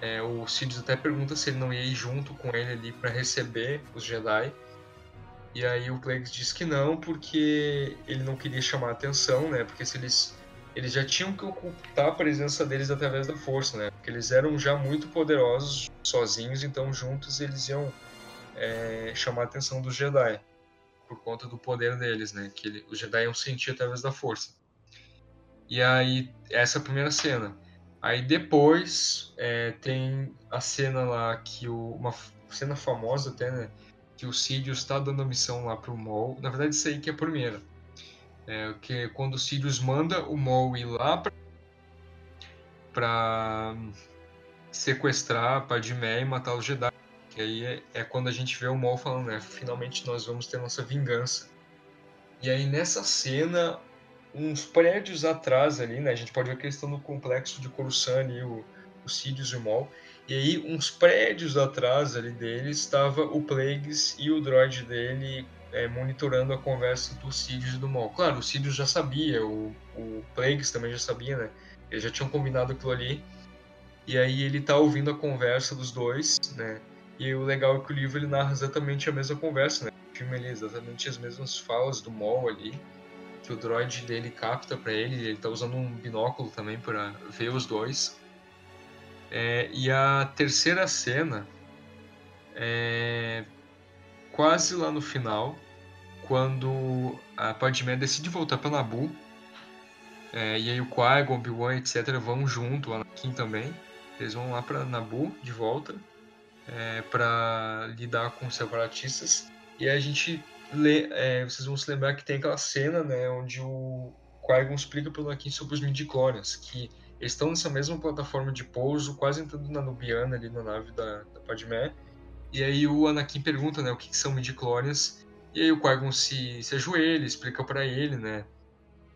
É, o Sidious até pergunta se ele não ia ir junto com ele ali para receber os Jedi. E aí o Plagueis diz que não, porque ele não queria chamar atenção, né? Porque se eles eles já tinham que ocultar a presença deles através da força, né? Porque eles eram já muito poderosos sozinhos, então juntos eles iam é, chamar a atenção dos Jedi por conta do poder deles, né? Que ele, os Jedi iam sentir através da força. E aí essa é a primeira cena. Aí depois é, tem a cena lá que o, uma cena famosa até, né? Que o Sidious está dando a missão lá pro Maul. Na verdade, isso aí que é a primeira. É, que é quando o Sidious manda o Maul ir lá pra sequestrar a Padmé e matar os Jedi. Que aí é, é, quando a gente vê o Maul falando, né? Finalmente nós vamos ter nossa vingança. E aí nessa cena, uns prédios atrás ali, né? A gente pode ver que eles estão no complexo de Coruscant ali, o, o Sidious e o Maul. E aí, uns prédios atrás ali dele, estava o Plagueis e o droid dele é, monitorando a conversa do Sidious e do Maul. Claro, o Sidious já sabia, o, o Plagueis também já sabia, né? Eles já tinham combinado aquilo ali. E aí ele tá ouvindo a conversa dos dois, né? E o legal é que o livro ele narra exatamente a mesma conversa, né? O filme ele exatamente as mesmas falas do Maul ali, que o droid dele capta para ele, ele tá usando um binóculo também para ver os dois. É, e a terceira cena é quase lá no final, quando a Padmé decide voltar para Nabu. É, e aí o Qui-Gon, Obi-Wan, etc. vão junto, o Anakin também. Eles vão lá para Nabu de volta é, para lidar com os separatistas. E aí a gente lê, é, vocês vão se lembrar que tem aquela cena, né, onde o Qui-Gon explica para o Anakin sobre os midi-chlorians, que eles estão nessa mesma plataforma de pouso, quase entrando na Nubiana, ali na nave da, da Padmé. E aí o Anakin pergunta, né, o que, que são midichlorians. E aí o Qui-Gon se, se ajoelha, explica para ele, né.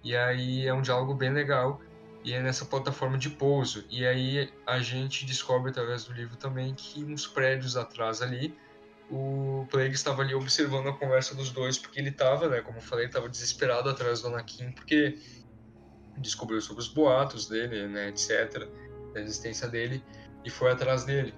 E aí é um diálogo bem legal. E é nessa plataforma de pouso. E aí a gente descobre através do livro também que uns prédios atrás ali, o Plague estava ali observando a conversa dos dois, porque ele estava, né, como eu falei, estava desesperado atrás do Anakin, porque descobriu sobre os boatos dele, né, etc, da existência dele e foi atrás dele.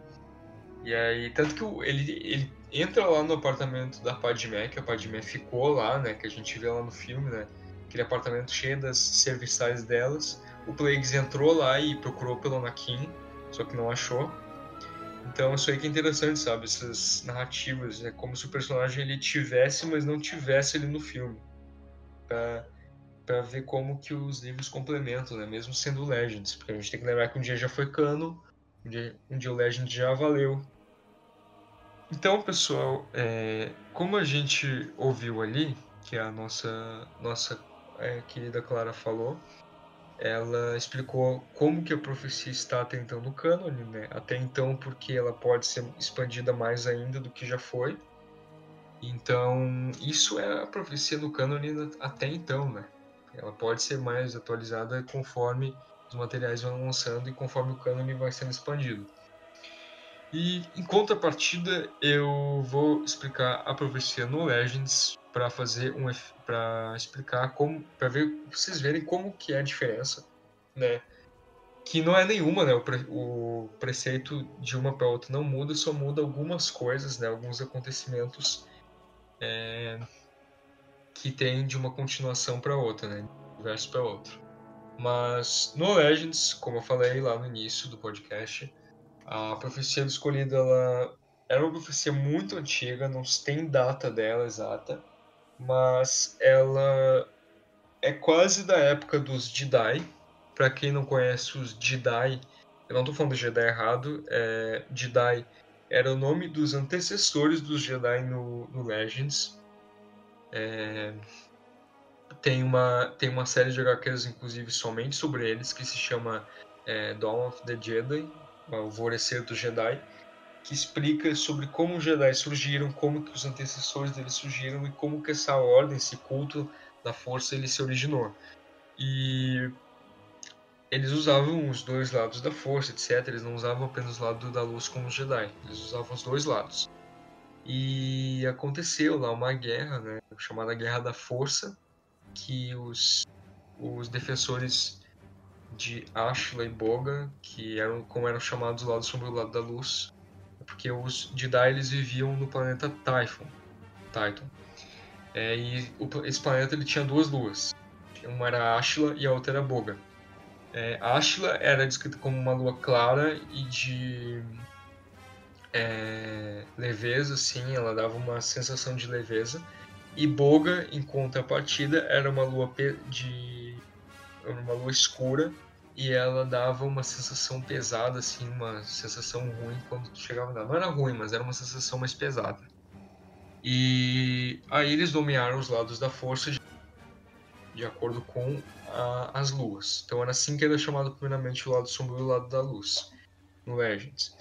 E aí, tanto que ele, ele entra lá no apartamento da Padmé, que a Padmé ficou lá, né, que a gente vê lá no filme, né, aquele apartamento cheio das serviçais delas. O Plagueis entrou lá e procurou pelo Anakin, só que não achou. Então isso aí que é interessante, sabe? Essas narrativas, é como se o personagem ele tivesse, mas não tivesse ele no filme. Pra para ver como que os livros complementam, né? Mesmo sendo Legends, porque a gente tem que lembrar que um dia já foi cano, um dia, um dia o Legend já valeu. Então, pessoal, é, como a gente ouviu ali, que a nossa nossa é, querida Clara falou, ela explicou como que a profecia está tentando o cânone, né? Até então, porque ela pode ser expandida mais ainda do que já foi. Então, isso é a profecia do cânone até então, né? Ela pode ser mais atualizada conforme os materiais vão lançando e conforme o cânone vai sendo expandido. E em contrapartida, eu vou explicar a profecia no Legends para fazer um para explicar como para ver vocês verem como que é a diferença, né? Que não é nenhuma, né? O, pre, o preceito de uma para outra não muda, só muda algumas coisas, né? Alguns acontecimentos é, que tem de uma continuação para outra, né? De um verso para outro. Mas no Legends, como eu falei lá no início do podcast, a profecia escolhida ela era uma profecia muito antiga, não tem data dela exata, mas ela é quase da época dos Jedi. Para quem não conhece os Jedi, eu não estou falando Jedi errado, é, Jedi era o nome dos antecessores dos Jedi no, no Legends. É, tem, uma, tem uma série de HQs, inclusive, somente sobre eles, que se chama é, Dawn of the Jedi, o Alvorecer do Jedi, que explica sobre como os Jedi surgiram, como que os antecessores deles surgiram e como que essa ordem, esse culto da força, ele se originou. E eles usavam os dois lados da força, etc. Eles não usavam apenas o lado da luz como os Jedi, eles usavam os dois lados. E aconteceu lá uma guerra, né, chamada Guerra da Força, que os, os defensores de Ashla e Boga, que eram como eram chamados lados sobre o lado da luz, porque os Jedi eles viviam no planeta Typhon, Titan. É, e o, esse planeta ele tinha duas luas. Uma era Ashla e a outra era Boga. É, Ashla era descrita como uma lua clara e de é, leveza, sim, ela dava uma sensação de leveza. E Boga, em contrapartida, era uma lua de uma lua escura e ela dava uma sensação pesada, assim, uma sensação ruim quando chegava nela. Não era ruim, mas era uma sensação mais pesada. E aí eles dominaram os lados da força de, de acordo com a, as luas. Então era assim que era chamado primeiramente o lado sombrio e o lado da luz no Legends.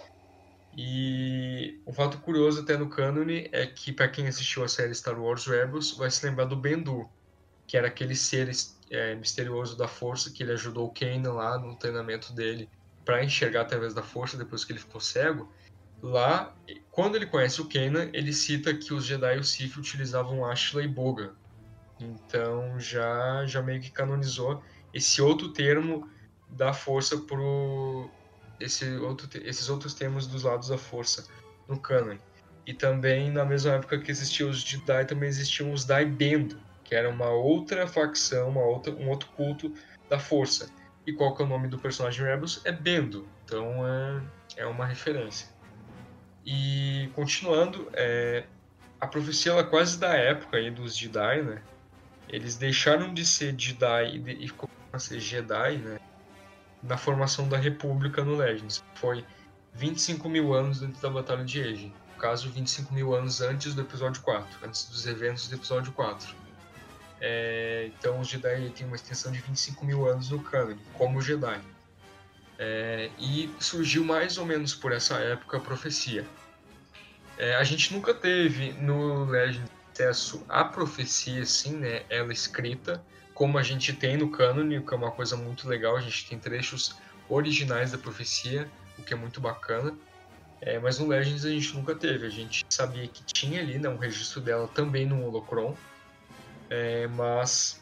E um fato curioso até no cânone é que para quem assistiu a série Star Wars Rebels vai se lembrar do Bendu, que era aquele ser é, misterioso da força que ele ajudou o Kanan lá no treinamento dele para enxergar através da força depois que ele ficou cego. Lá, quando ele conhece o Kanan, ele cita que os Jedi e o Sith utilizavam Ashla e Boga. Então já já meio que canonizou esse outro termo da força pro esse outro, esses outros termos dos lados da força no canon. E também, na mesma época que existiam os Jedi, também existiam os Daibendo, que era uma outra facção, uma outra, um outro culto da força. E qual que é o nome do personagem Rebels? É Bendo, então é, é uma referência. E continuando, é, a profecia ela é quase da época aí dos Jedi, né? Eles deixaram de ser Jedi e, de, e começaram a ser Jedi, né? Na formação da República no Legends. Foi 25 mil anos dentro da Batalha de Age. No caso, 25 mil anos antes do episódio 4, antes dos eventos do episódio 4. É, então, os Jedi têm uma extensão de 25 mil anos no canon, como Jedi. É, e surgiu mais ou menos por essa época a profecia. É, a gente nunca teve no Legends acesso à profecia, assim, né, ela escrita, como a gente tem no cânone, que é uma coisa muito legal, a gente tem trechos originais da profecia, o que é muito bacana. É, mas no Legends a gente nunca teve, a gente sabia que tinha ali né, um registro dela também no Holocron, é, mas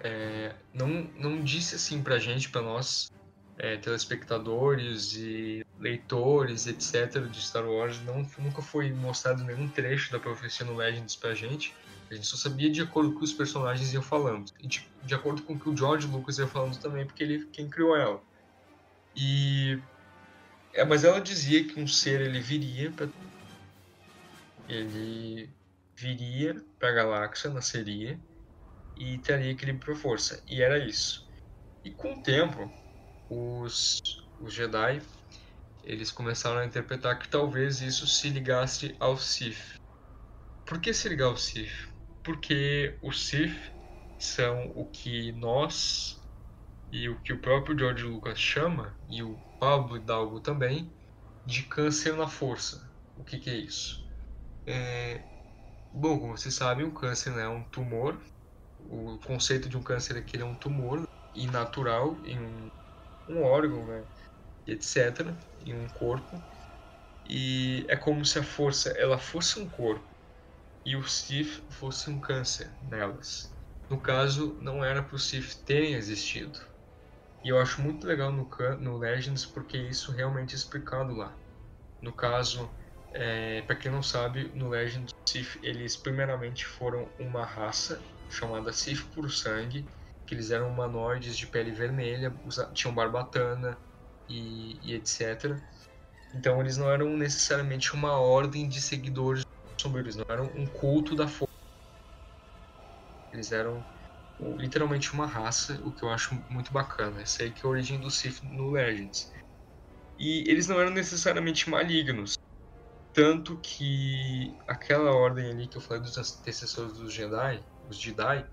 é, não, não disse assim pra gente, pra nós, é, telespectadores e leitores, etc., de Star Wars, não, nunca foi mostrado nenhum trecho da profecia no Legends pra gente. A gente só sabia de acordo com os personagens iam falando. E de, de acordo com o que o George Lucas ia falando também, porque ele quem criou ela. E. É, mas ela dizia que um ser ele viria pra, ele viria para a galáxia, nasceria e teria equilíbrio para força. E era isso. E com o tempo, os, os Jedi eles começaram a interpretar que talvez isso se ligasse ao Sith. Por que se ligar ao Sith? Porque os Sith são o que nós e o que o próprio George Lucas chama, e o Pablo Hidalgo também, de câncer na força. O que, que é isso? É... Bom, como vocês sabem, o câncer né, é um tumor. O conceito de um câncer é que ele é um tumor inatural em um, um órgão, né, etc., em um corpo. E é como se a força ela fosse um corpo e o Sith fosse um câncer nelas. No caso, não era para o Sith terem existido. E eu acho muito legal no, no Legends porque isso realmente é explicado lá. No caso, é, para quem não sabe, no Legends Sith eles primeiramente foram uma raça chamada Sith por sangue, que eles eram humanoides de pele vermelha, tinham barbatana e, e etc. Então eles não eram necessariamente uma ordem de seguidores eles não eram um culto da força. Eles eram literalmente uma raça, o que eu acho muito bacana. Essa aí que é a origem do Sith no Legends. E eles não eram necessariamente malignos. Tanto que aquela ordem ali que eu falei dos antecessores dos Jedi, os Jedi,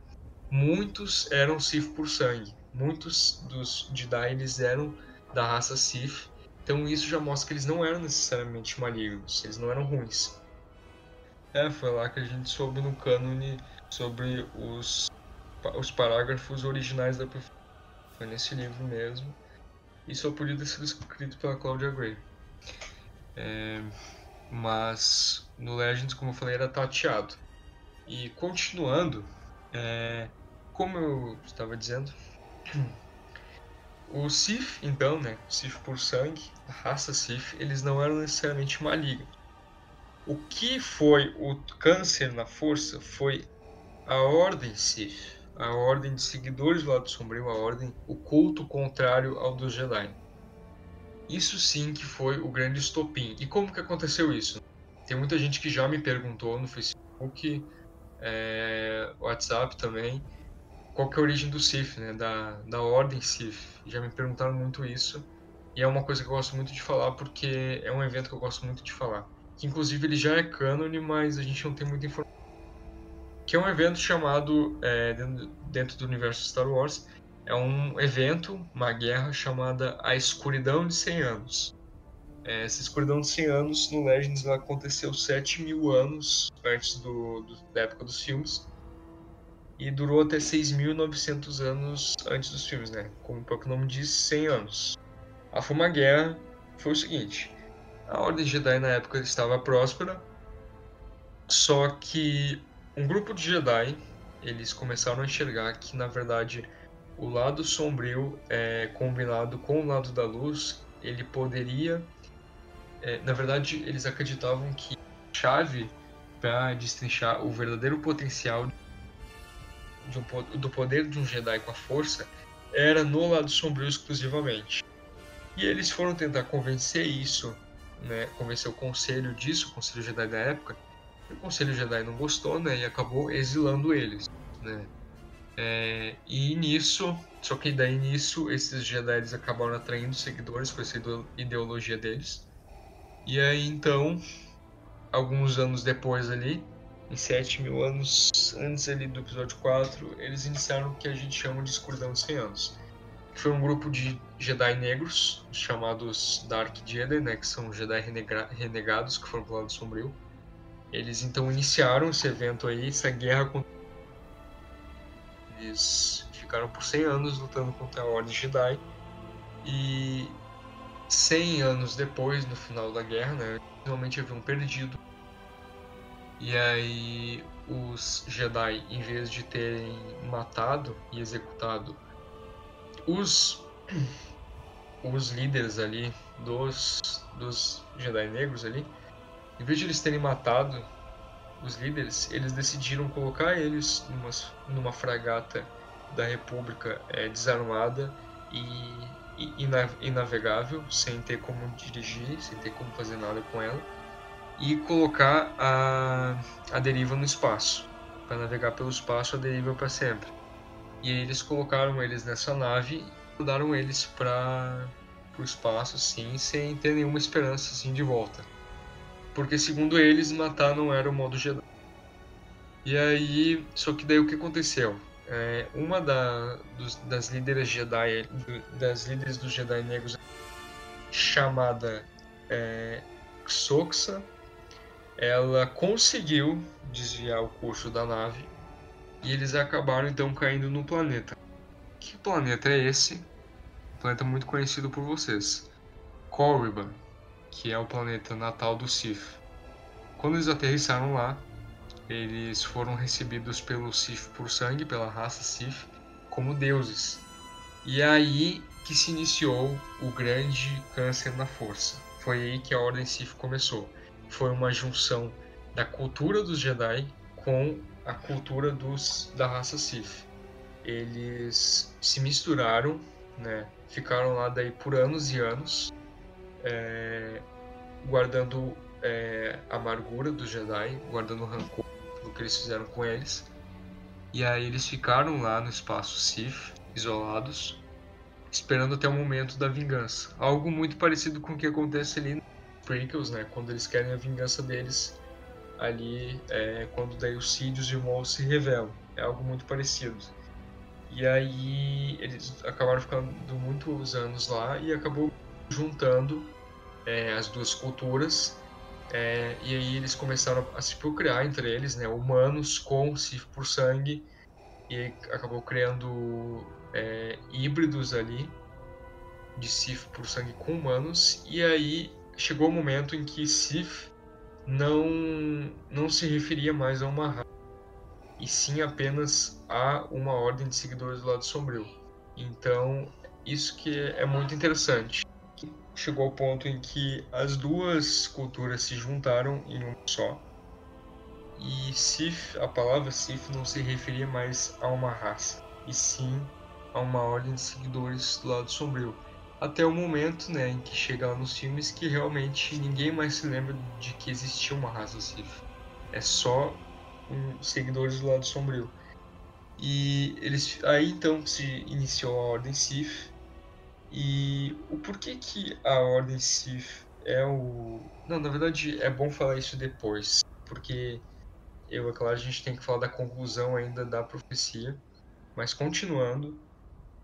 muitos eram Sith por sangue. muitos dos Jedi eles eram da raça Sith, então isso já mostra que eles não eram necessariamente malignos, eles não eram ruins. É, foi lá que a gente soube no cânone sobre os, os parágrafos originais da profecia. Foi nesse livro mesmo. E só podia ter sido escrito pela Claudia Gray. É, mas no Legends, como eu falei, era tateado. E continuando, é, como eu estava dizendo, [clears throat] o Sith, então, né, Sith por sangue, a raça Sith, eles não eram necessariamente malignos. O que foi o câncer na força foi a ordem Sith, a ordem de seguidores do lado sombrio, a ordem, o culto contrário ao dos Jedi. Isso sim que foi o grande estopim. E como que aconteceu isso? Tem muita gente que já me perguntou no Facebook, é, WhatsApp também, qual que é a origem do Sith, né? Da, da ordem Sith. Já me perguntaram muito isso. E é uma coisa que eu gosto muito de falar porque é um evento que eu gosto muito de falar. Que inclusive ele já é cânone, mas a gente não tem muita informação. Que é um evento chamado, é, dentro, do universo Star Wars, é um evento, uma guerra chamada A Escuridão de 100 Anos. É, essa escuridão de 100 anos no Legends aconteceu 7 mil anos antes do, do, da época dos filmes e durou até 6.900 anos antes dos filmes, né? Como o próprio nome diz, 100 anos. A Fuma Guerra foi o seguinte: a Ordem Jedi na época estava próspera, só que um grupo de Jedi eles começaram a enxergar que na verdade o lado sombrio é, combinado com o lado da luz ele poderia é, na verdade eles acreditavam que a chave para destrinchar o verdadeiro potencial do poder de um Jedi com a força era no lado sombrio exclusivamente. E eles foram tentar convencer isso, né, o conselho disso, o conselho Jedi da época. O conselho Jedi não gostou, né, e acabou exilando eles, né. É, e nisso, só que daí nisso esses Jedi eles acabaram atraindo seguidores com essa ideologia deles. E aí então, alguns anos depois ali, em 7 mil anos antes ali do episódio 4, eles iniciaram o que a gente chama de Escuridão dos 100 Anos. Foi um grupo de Jedi negros, chamados Dark Jedi, né, que são Jedi renegados, que foram pro lado sombrio. Eles então iniciaram esse evento aí, essa guerra contra... Eles ficaram por 100 anos lutando contra a Ordem Jedi. E 100 anos depois, no final da guerra, né, realmente haviam perdido e aí os Jedi, em vez de terem matado e executado os os líderes ali dos dos Jedi negros ali, em vez de eles terem matado os líderes, eles decidiram colocar eles numa, numa fragata da República é, desarmada e, inavegável, sem ter como dirigir, sem ter como fazer nada com ela e colocar a, a deriva no espaço, para navegar pelo espaço a deriva para sempre. E eles colocaram eles nessa nave e mandaram eles para o espaço assim, sem ter nenhuma esperança assim de volta. Porque segundo eles, matar não era o modo Jedi. E aí, só que daí o que aconteceu? É, uma da, dos, das líderes Jedi, das líderes dos Jedi negros, chamada é, Xoxa, ela conseguiu desviar o curso da nave e eles acabaram então caindo no planeta. Que planeta é esse? Um planeta muito conhecido por vocês. Korriban, que é o planeta natal do Sith. Quando eles aterrissaram lá, eles foram recebidos pelo Sith por sangue, pela raça Sith, como deuses. E é aí que se iniciou o grande câncer na força. Foi aí que a Ordem Sith começou foi uma junção da cultura dos Jedi com a cultura dos da raça Sith. Eles se misturaram, né? Ficaram lá daí por anos e anos, é, guardando é, a amargura dos Jedi, guardando o rancor do que eles fizeram com eles. E aí eles ficaram lá no espaço Sith, isolados, esperando até o momento da vingança. Algo muito parecido com o que acontece ali prequels, né? Quando eles querem a vingança deles ali, é, quando daí os Sidious e o Maul se revelam. É algo muito parecido. E aí eles acabaram ficando muitos anos lá e acabou juntando é, as duas culturas. É, e aí eles começaram a se procriar entre eles, né? Humanos com Sif por sangue. E acabou criando é, híbridos ali de Sif por sangue com humanos. E aí chegou o momento em que Sif não, não se referia mais a uma raça, e sim apenas a uma ordem de seguidores do lado sombrio. Então, isso que é muito interessante. Chegou ao ponto em que as duas culturas se juntaram em um só. E Sif, a palavra Sif não se referia mais a uma raça, e sim a uma ordem de seguidores do lado sombrio até o momento, né, em que chega lá nos filmes que realmente ninguém mais se lembra de que existia uma raça Sith. É só um, seguidores do lado sombrio. E eles aí então se iniciou a Ordem Sith. E o porquê que a Ordem Sith é o Não, na verdade é bom falar isso depois, porque eu, é claro, a gente tem que falar da conclusão ainda da profecia. Mas continuando,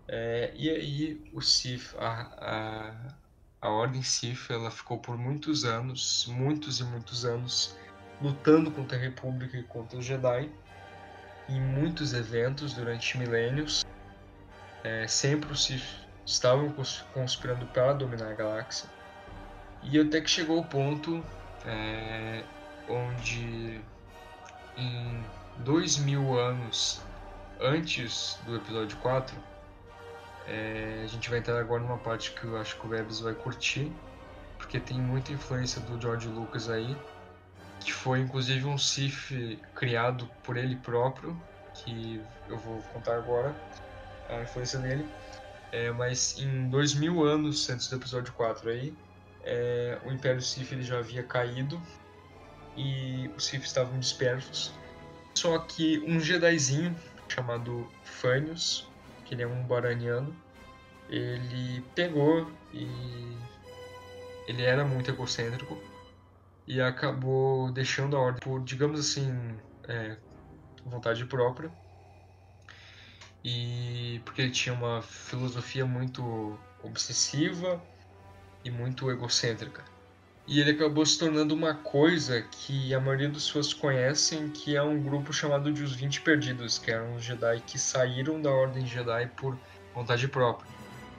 é, e aí o Sith, a, a, a Ordem Sith, ela ficou por muitos anos, muitos e muitos anos, lutando contra a República e contra os Jedi, em muitos eventos durante milênios. É, sempre os Sith estavam conspirando para dominar a galáxia. E até que chegou o ponto é, onde em dois mil anos antes do episódio 4, é, a gente vai entrar agora numa parte que eu acho que o Webs vai curtir, porque tem muita influência do George Lucas aí, que foi inclusive um Sif criado por ele próprio, que eu vou contar agora a influência dele. É, mas em dois mil anos antes do episódio 4 aí, é, o Império Sif ele já havia caído e os Sith estavam dispersos. Só que um Jedizinho chamado Fanius, que ele é um baraniano, ele pegou e ele era muito egocêntrico e acabou deixando a ordem por, digamos assim, é, vontade própria. E porque ele tinha uma filosofia muito obsessiva e muito egocêntrica. E ele acabou se tornando uma coisa que a maioria dos fãs conhecem, que é um grupo chamado de Os 20 Perdidos, que eram os Jedi que saíram da Ordem Jedi por vontade própria.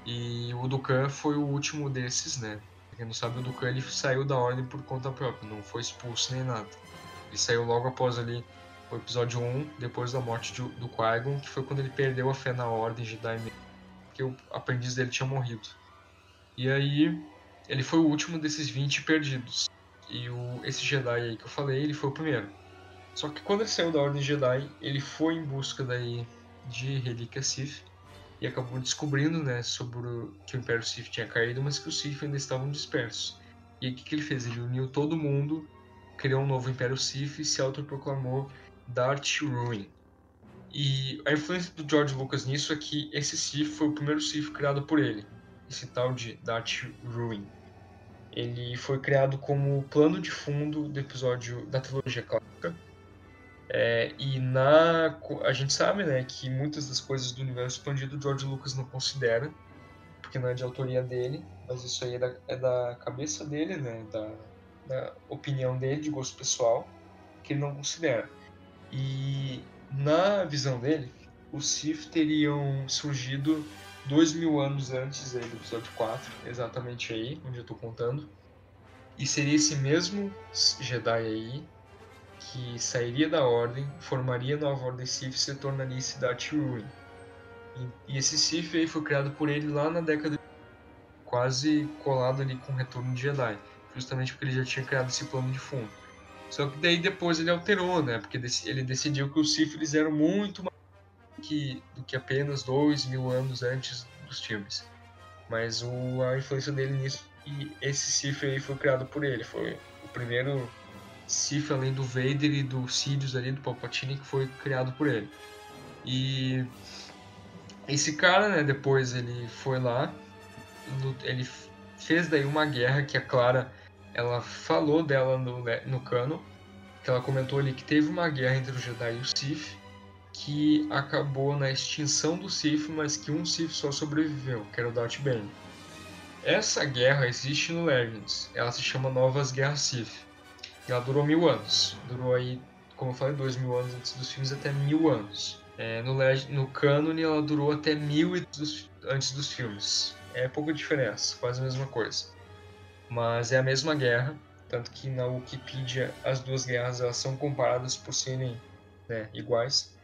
E o Dukan foi o último desses, né? Pra quem não sabe, o Dukan ele saiu da Ordem por conta própria, não foi expulso nem nada. Ele saiu logo após ali o episódio 1, depois da morte de, do Qui-Gon, que foi quando ele perdeu a fé na Ordem Jedi porque o aprendiz dele tinha morrido. E aí ele foi o último desses 20 perdidos. E o, esse Jedi aí que eu falei, ele foi o primeiro. Só que quando ele saiu da Ordem Jedi, ele foi em busca daí de relíquia Sith e acabou descobrindo, né, sobre o, que o Império Sith tinha caído, mas que os Sith ainda estavam dispersos. E aí, o que, que ele fez? Ele uniu todo mundo, criou um novo Império Sith e se autoproclamou Darth Ruin. E a influência do George Lucas nisso é que esse Sith foi o primeiro Sith criado por ele, esse tal de Darth Ruin. Ele foi criado como plano de fundo do episódio da trilogia clássica. É, e na a gente sabe né, que muitas das coisas do universo expandido George Lucas não considera, porque não é de autoria dele, mas isso aí é da, é da cabeça dele, né, da, da opinião dele, de gosto pessoal, que ele não considera. E na visão dele, os Sith teriam surgido dois mil anos antes aí do episódio 4, exatamente aí, onde eu tô contando. E seria esse mesmo Jedi aí que sairia da Ordem, formaria a nova Ordem Sith e se tornaria Cidade Ruin. E, e esse Sith aí foi criado por ele lá na década de... quase colado ali com o Retorno de Jedi, justamente porque ele já tinha criado esse plano de fundo. Só que daí depois ele alterou, né? Porque ele decidiu que os Sith eram muito que, do que apenas dois mil anos antes dos filmes. Mas o, a influência dele nisso. E esse Sith aí foi criado por ele. Foi o primeiro Sith, além do Vader e do Sidious ali, do Palpatine, que foi criado por ele. E esse cara, né, depois ele foi lá, ele fez daí uma guerra que a Clara, ela falou dela no, no cano, que ela comentou ali que teve uma guerra entre o Jedi e o Sith, que acabou na extinção do Sith, mas que um Sith só sobreviveu, que era o Darth Bane. Essa guerra existe no Legends, ela se chama Novas Guerras Sith. Ela durou mil anos, durou aí, como eu falei, dois mil anos antes dos filmes, até mil anos. É, no, no cânone ela durou até mil antes dos filmes. É pouca diferença, quase a mesma coisa. Mas é a mesma guerra, tanto que na Wikipedia as duas guerras elas são comparadas por serem né, iguais.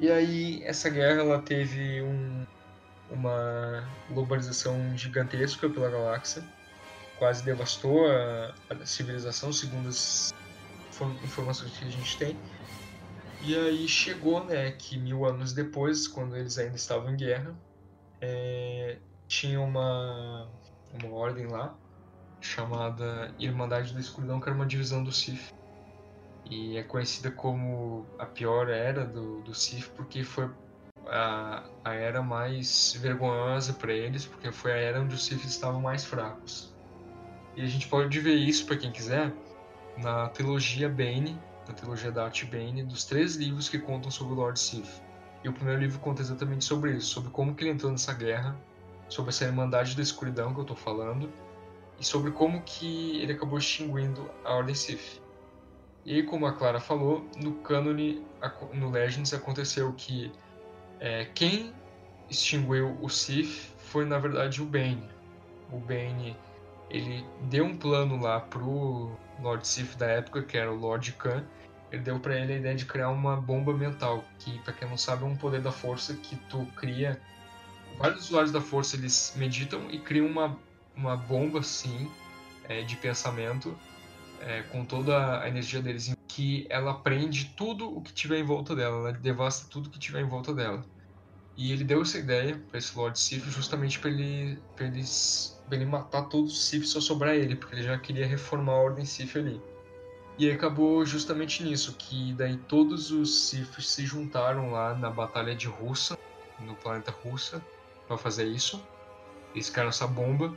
E aí essa guerra ela teve um, uma globalização gigantesca pela galáxia, quase devastou a, a civilização, segundo as informações que a gente tem. E aí chegou, né, que mil anos depois, quando eles ainda estavam em guerra, é, tinha uma, uma ordem lá chamada Irmandade da Escuridão, que era uma divisão do Sith. E é conhecida como a pior era do, do porque foi a, a era mais vergonhosa para eles, porque foi a era onde os Sith estavam mais fracos. E a gente pode ver isso, para quem quiser, na trilogia Bane, na trilogia da Art Bane, dos três livros que contam sobre o Lord Sith. E o primeiro livro conta exatamente sobre isso, sobre como que ele entrou nessa guerra, sobre essa Irmandade da Escuridão que eu estou falando, e sobre como que ele acabou extinguindo a Ordem Sith. E como a Clara falou, no cânone, no Legends, aconteceu que é, quem extinguiu o Sith foi, na verdade, o Bane. O Bane, ele deu um plano lá pro Lord Sith da época, que era o Lord Khan, ele deu para ele a ideia de criar uma bomba mental, que para quem não sabe é um poder da força que tu cria. Vários usuários da força eles meditam e criam uma, uma bomba assim é, de pensamento é, com toda a energia deles, que ela prende tudo o que tiver em volta dela, ela devasta tudo que tiver em volta dela. E ele deu essa ideia para esse Lord Sif justamente para ele, pra ele, ele matar todos os Sif só sobrar ele, porque ele já queria reformar a Ordem Sif ali. E acabou justamente nisso, que daí todos os Sith se juntaram lá na Batalha de Russa, no planeta Russa, para fazer isso. Eles ficaram essa bomba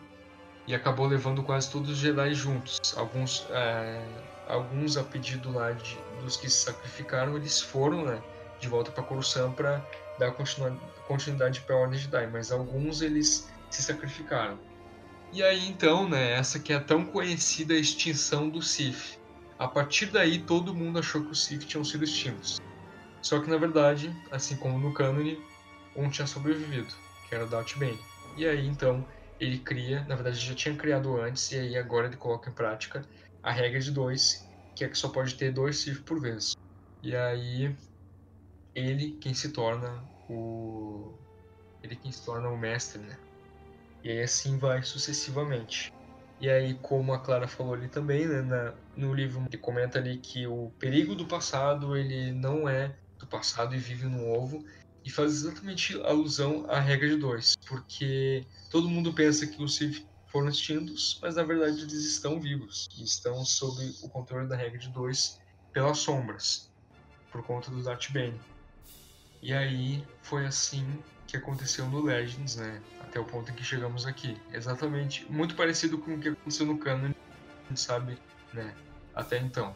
e acabou levando quase todos os Jedi juntos. Alguns, é, alguns a pedido lá de, dos que se sacrificaram, eles foram né, de volta para Coruscant para dar continuidade para a Ordem Jedi, mas alguns eles se sacrificaram. E aí então, né, essa que é a tão conhecida extinção do Sith. A partir daí todo mundo achou que os Sith tinham sido extintos. Só que na verdade, assim como no cânone, um tinha sobrevivido, que era Darth Bane. E aí então ele cria, na verdade já tinha criado antes, e aí agora ele coloca em prática a regra de dois, que é que só pode ter dois Sith por vez. E aí ele quem se torna o ele quem se torna o mestre, né? E aí assim vai sucessivamente. E aí, como a Clara falou ali também, né, na, no livro ele comenta ali que o perigo do passado ele não é do passado e vive no ovo, e faz exatamente alusão à regra de dois, porque todo mundo pensa que os Sith foram extintos, mas na verdade eles estão vivos e estão sob o controle da regra de dois pelas sombras, por conta do Darth Bane. E aí foi assim que aconteceu no Legends, né? Até o ponto em que chegamos aqui. Exatamente, muito parecido com o que aconteceu no canon, sabe, né? Até então.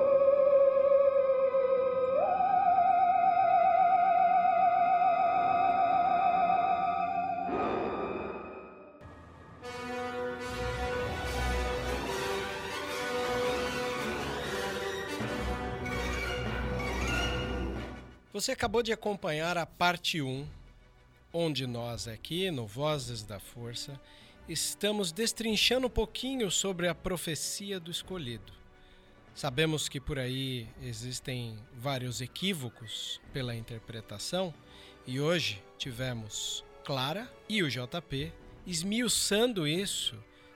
Você acabou de acompanhar a parte 1, onde nós aqui no Vozes da Força estamos destrinchando um pouquinho sobre a profecia do escolhido. Sabemos que por aí existem vários equívocos pela interpretação e hoje tivemos Clara e o JP esmiuçando isso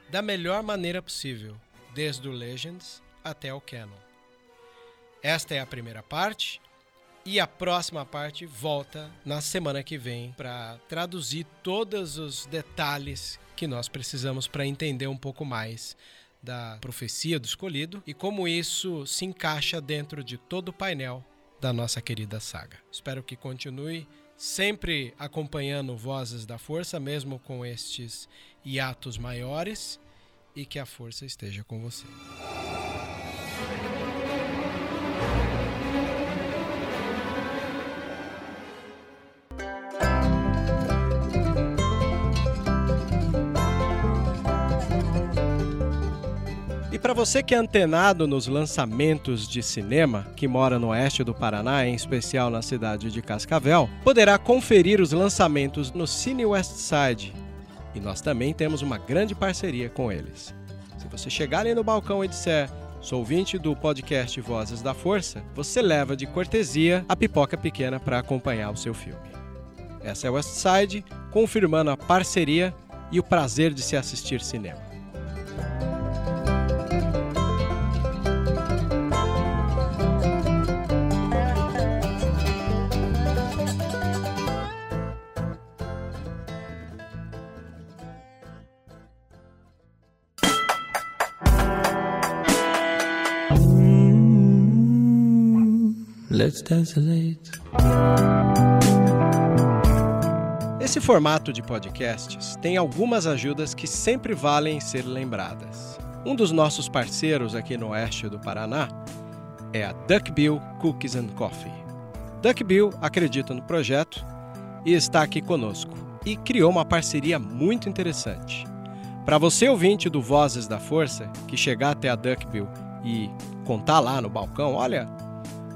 da melhor maneira possível, desde o Legends até o Canon. Esta é a primeira parte E a próxima parte volta na semana que vem para traduzir todos os detalhes que nós precisamos para entender um pouco mais da profecia do escolhido e como isso se encaixa dentro de todo o painel da nossa querida saga. Espero que continue sempre acompanhando Vozes da Força, mesmo com estes hiatos maiores, e que a força esteja com você. Para você que é antenado nos lançamentos de cinema, que mora no oeste do Paraná, em especial na cidade de Cascavel, poderá conferir os lançamentos no Cine Westside. E nós também temos uma grande parceria com eles. Se você chegar ali no balcão e disser sou ouvinte do podcast Vozes da Força, você leva de cortesia a pipoca pequena para acompanhar o seu filme. Essa é Westside, confirmando a parceria e o prazer de se assistir cinema. Let's Esse formato de podcasts tem algumas ajudas que sempre valem ser lembradas. Um dos nossos parceiros aqui no oeste do Paraná é a Duckbill Cookies and Coffee. Duckbill acredita no projeto e está aqui conosco e criou uma parceria muito interessante. Para você ouvinte do Vozes da Força, que chegar até a Duckbill e contar lá no balcão, olha,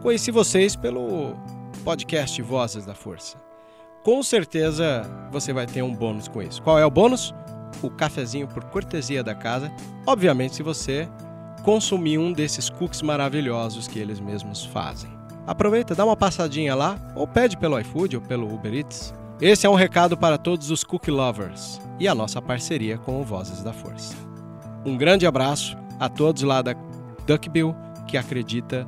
Conheci vocês pelo podcast Vozes da Força. Com certeza você vai ter um bônus com isso. Qual é o bônus? O cafezinho por cortesia da casa. Obviamente, se você consumir um desses cookies maravilhosos que eles mesmos fazem. Aproveita, dá uma passadinha lá, ou pede pelo iFood ou pelo Uber Eats. Esse é um recado para todos os cookie lovers e a nossa parceria com o Vozes da Força. Um grande abraço a todos lá da Duckbill que acredita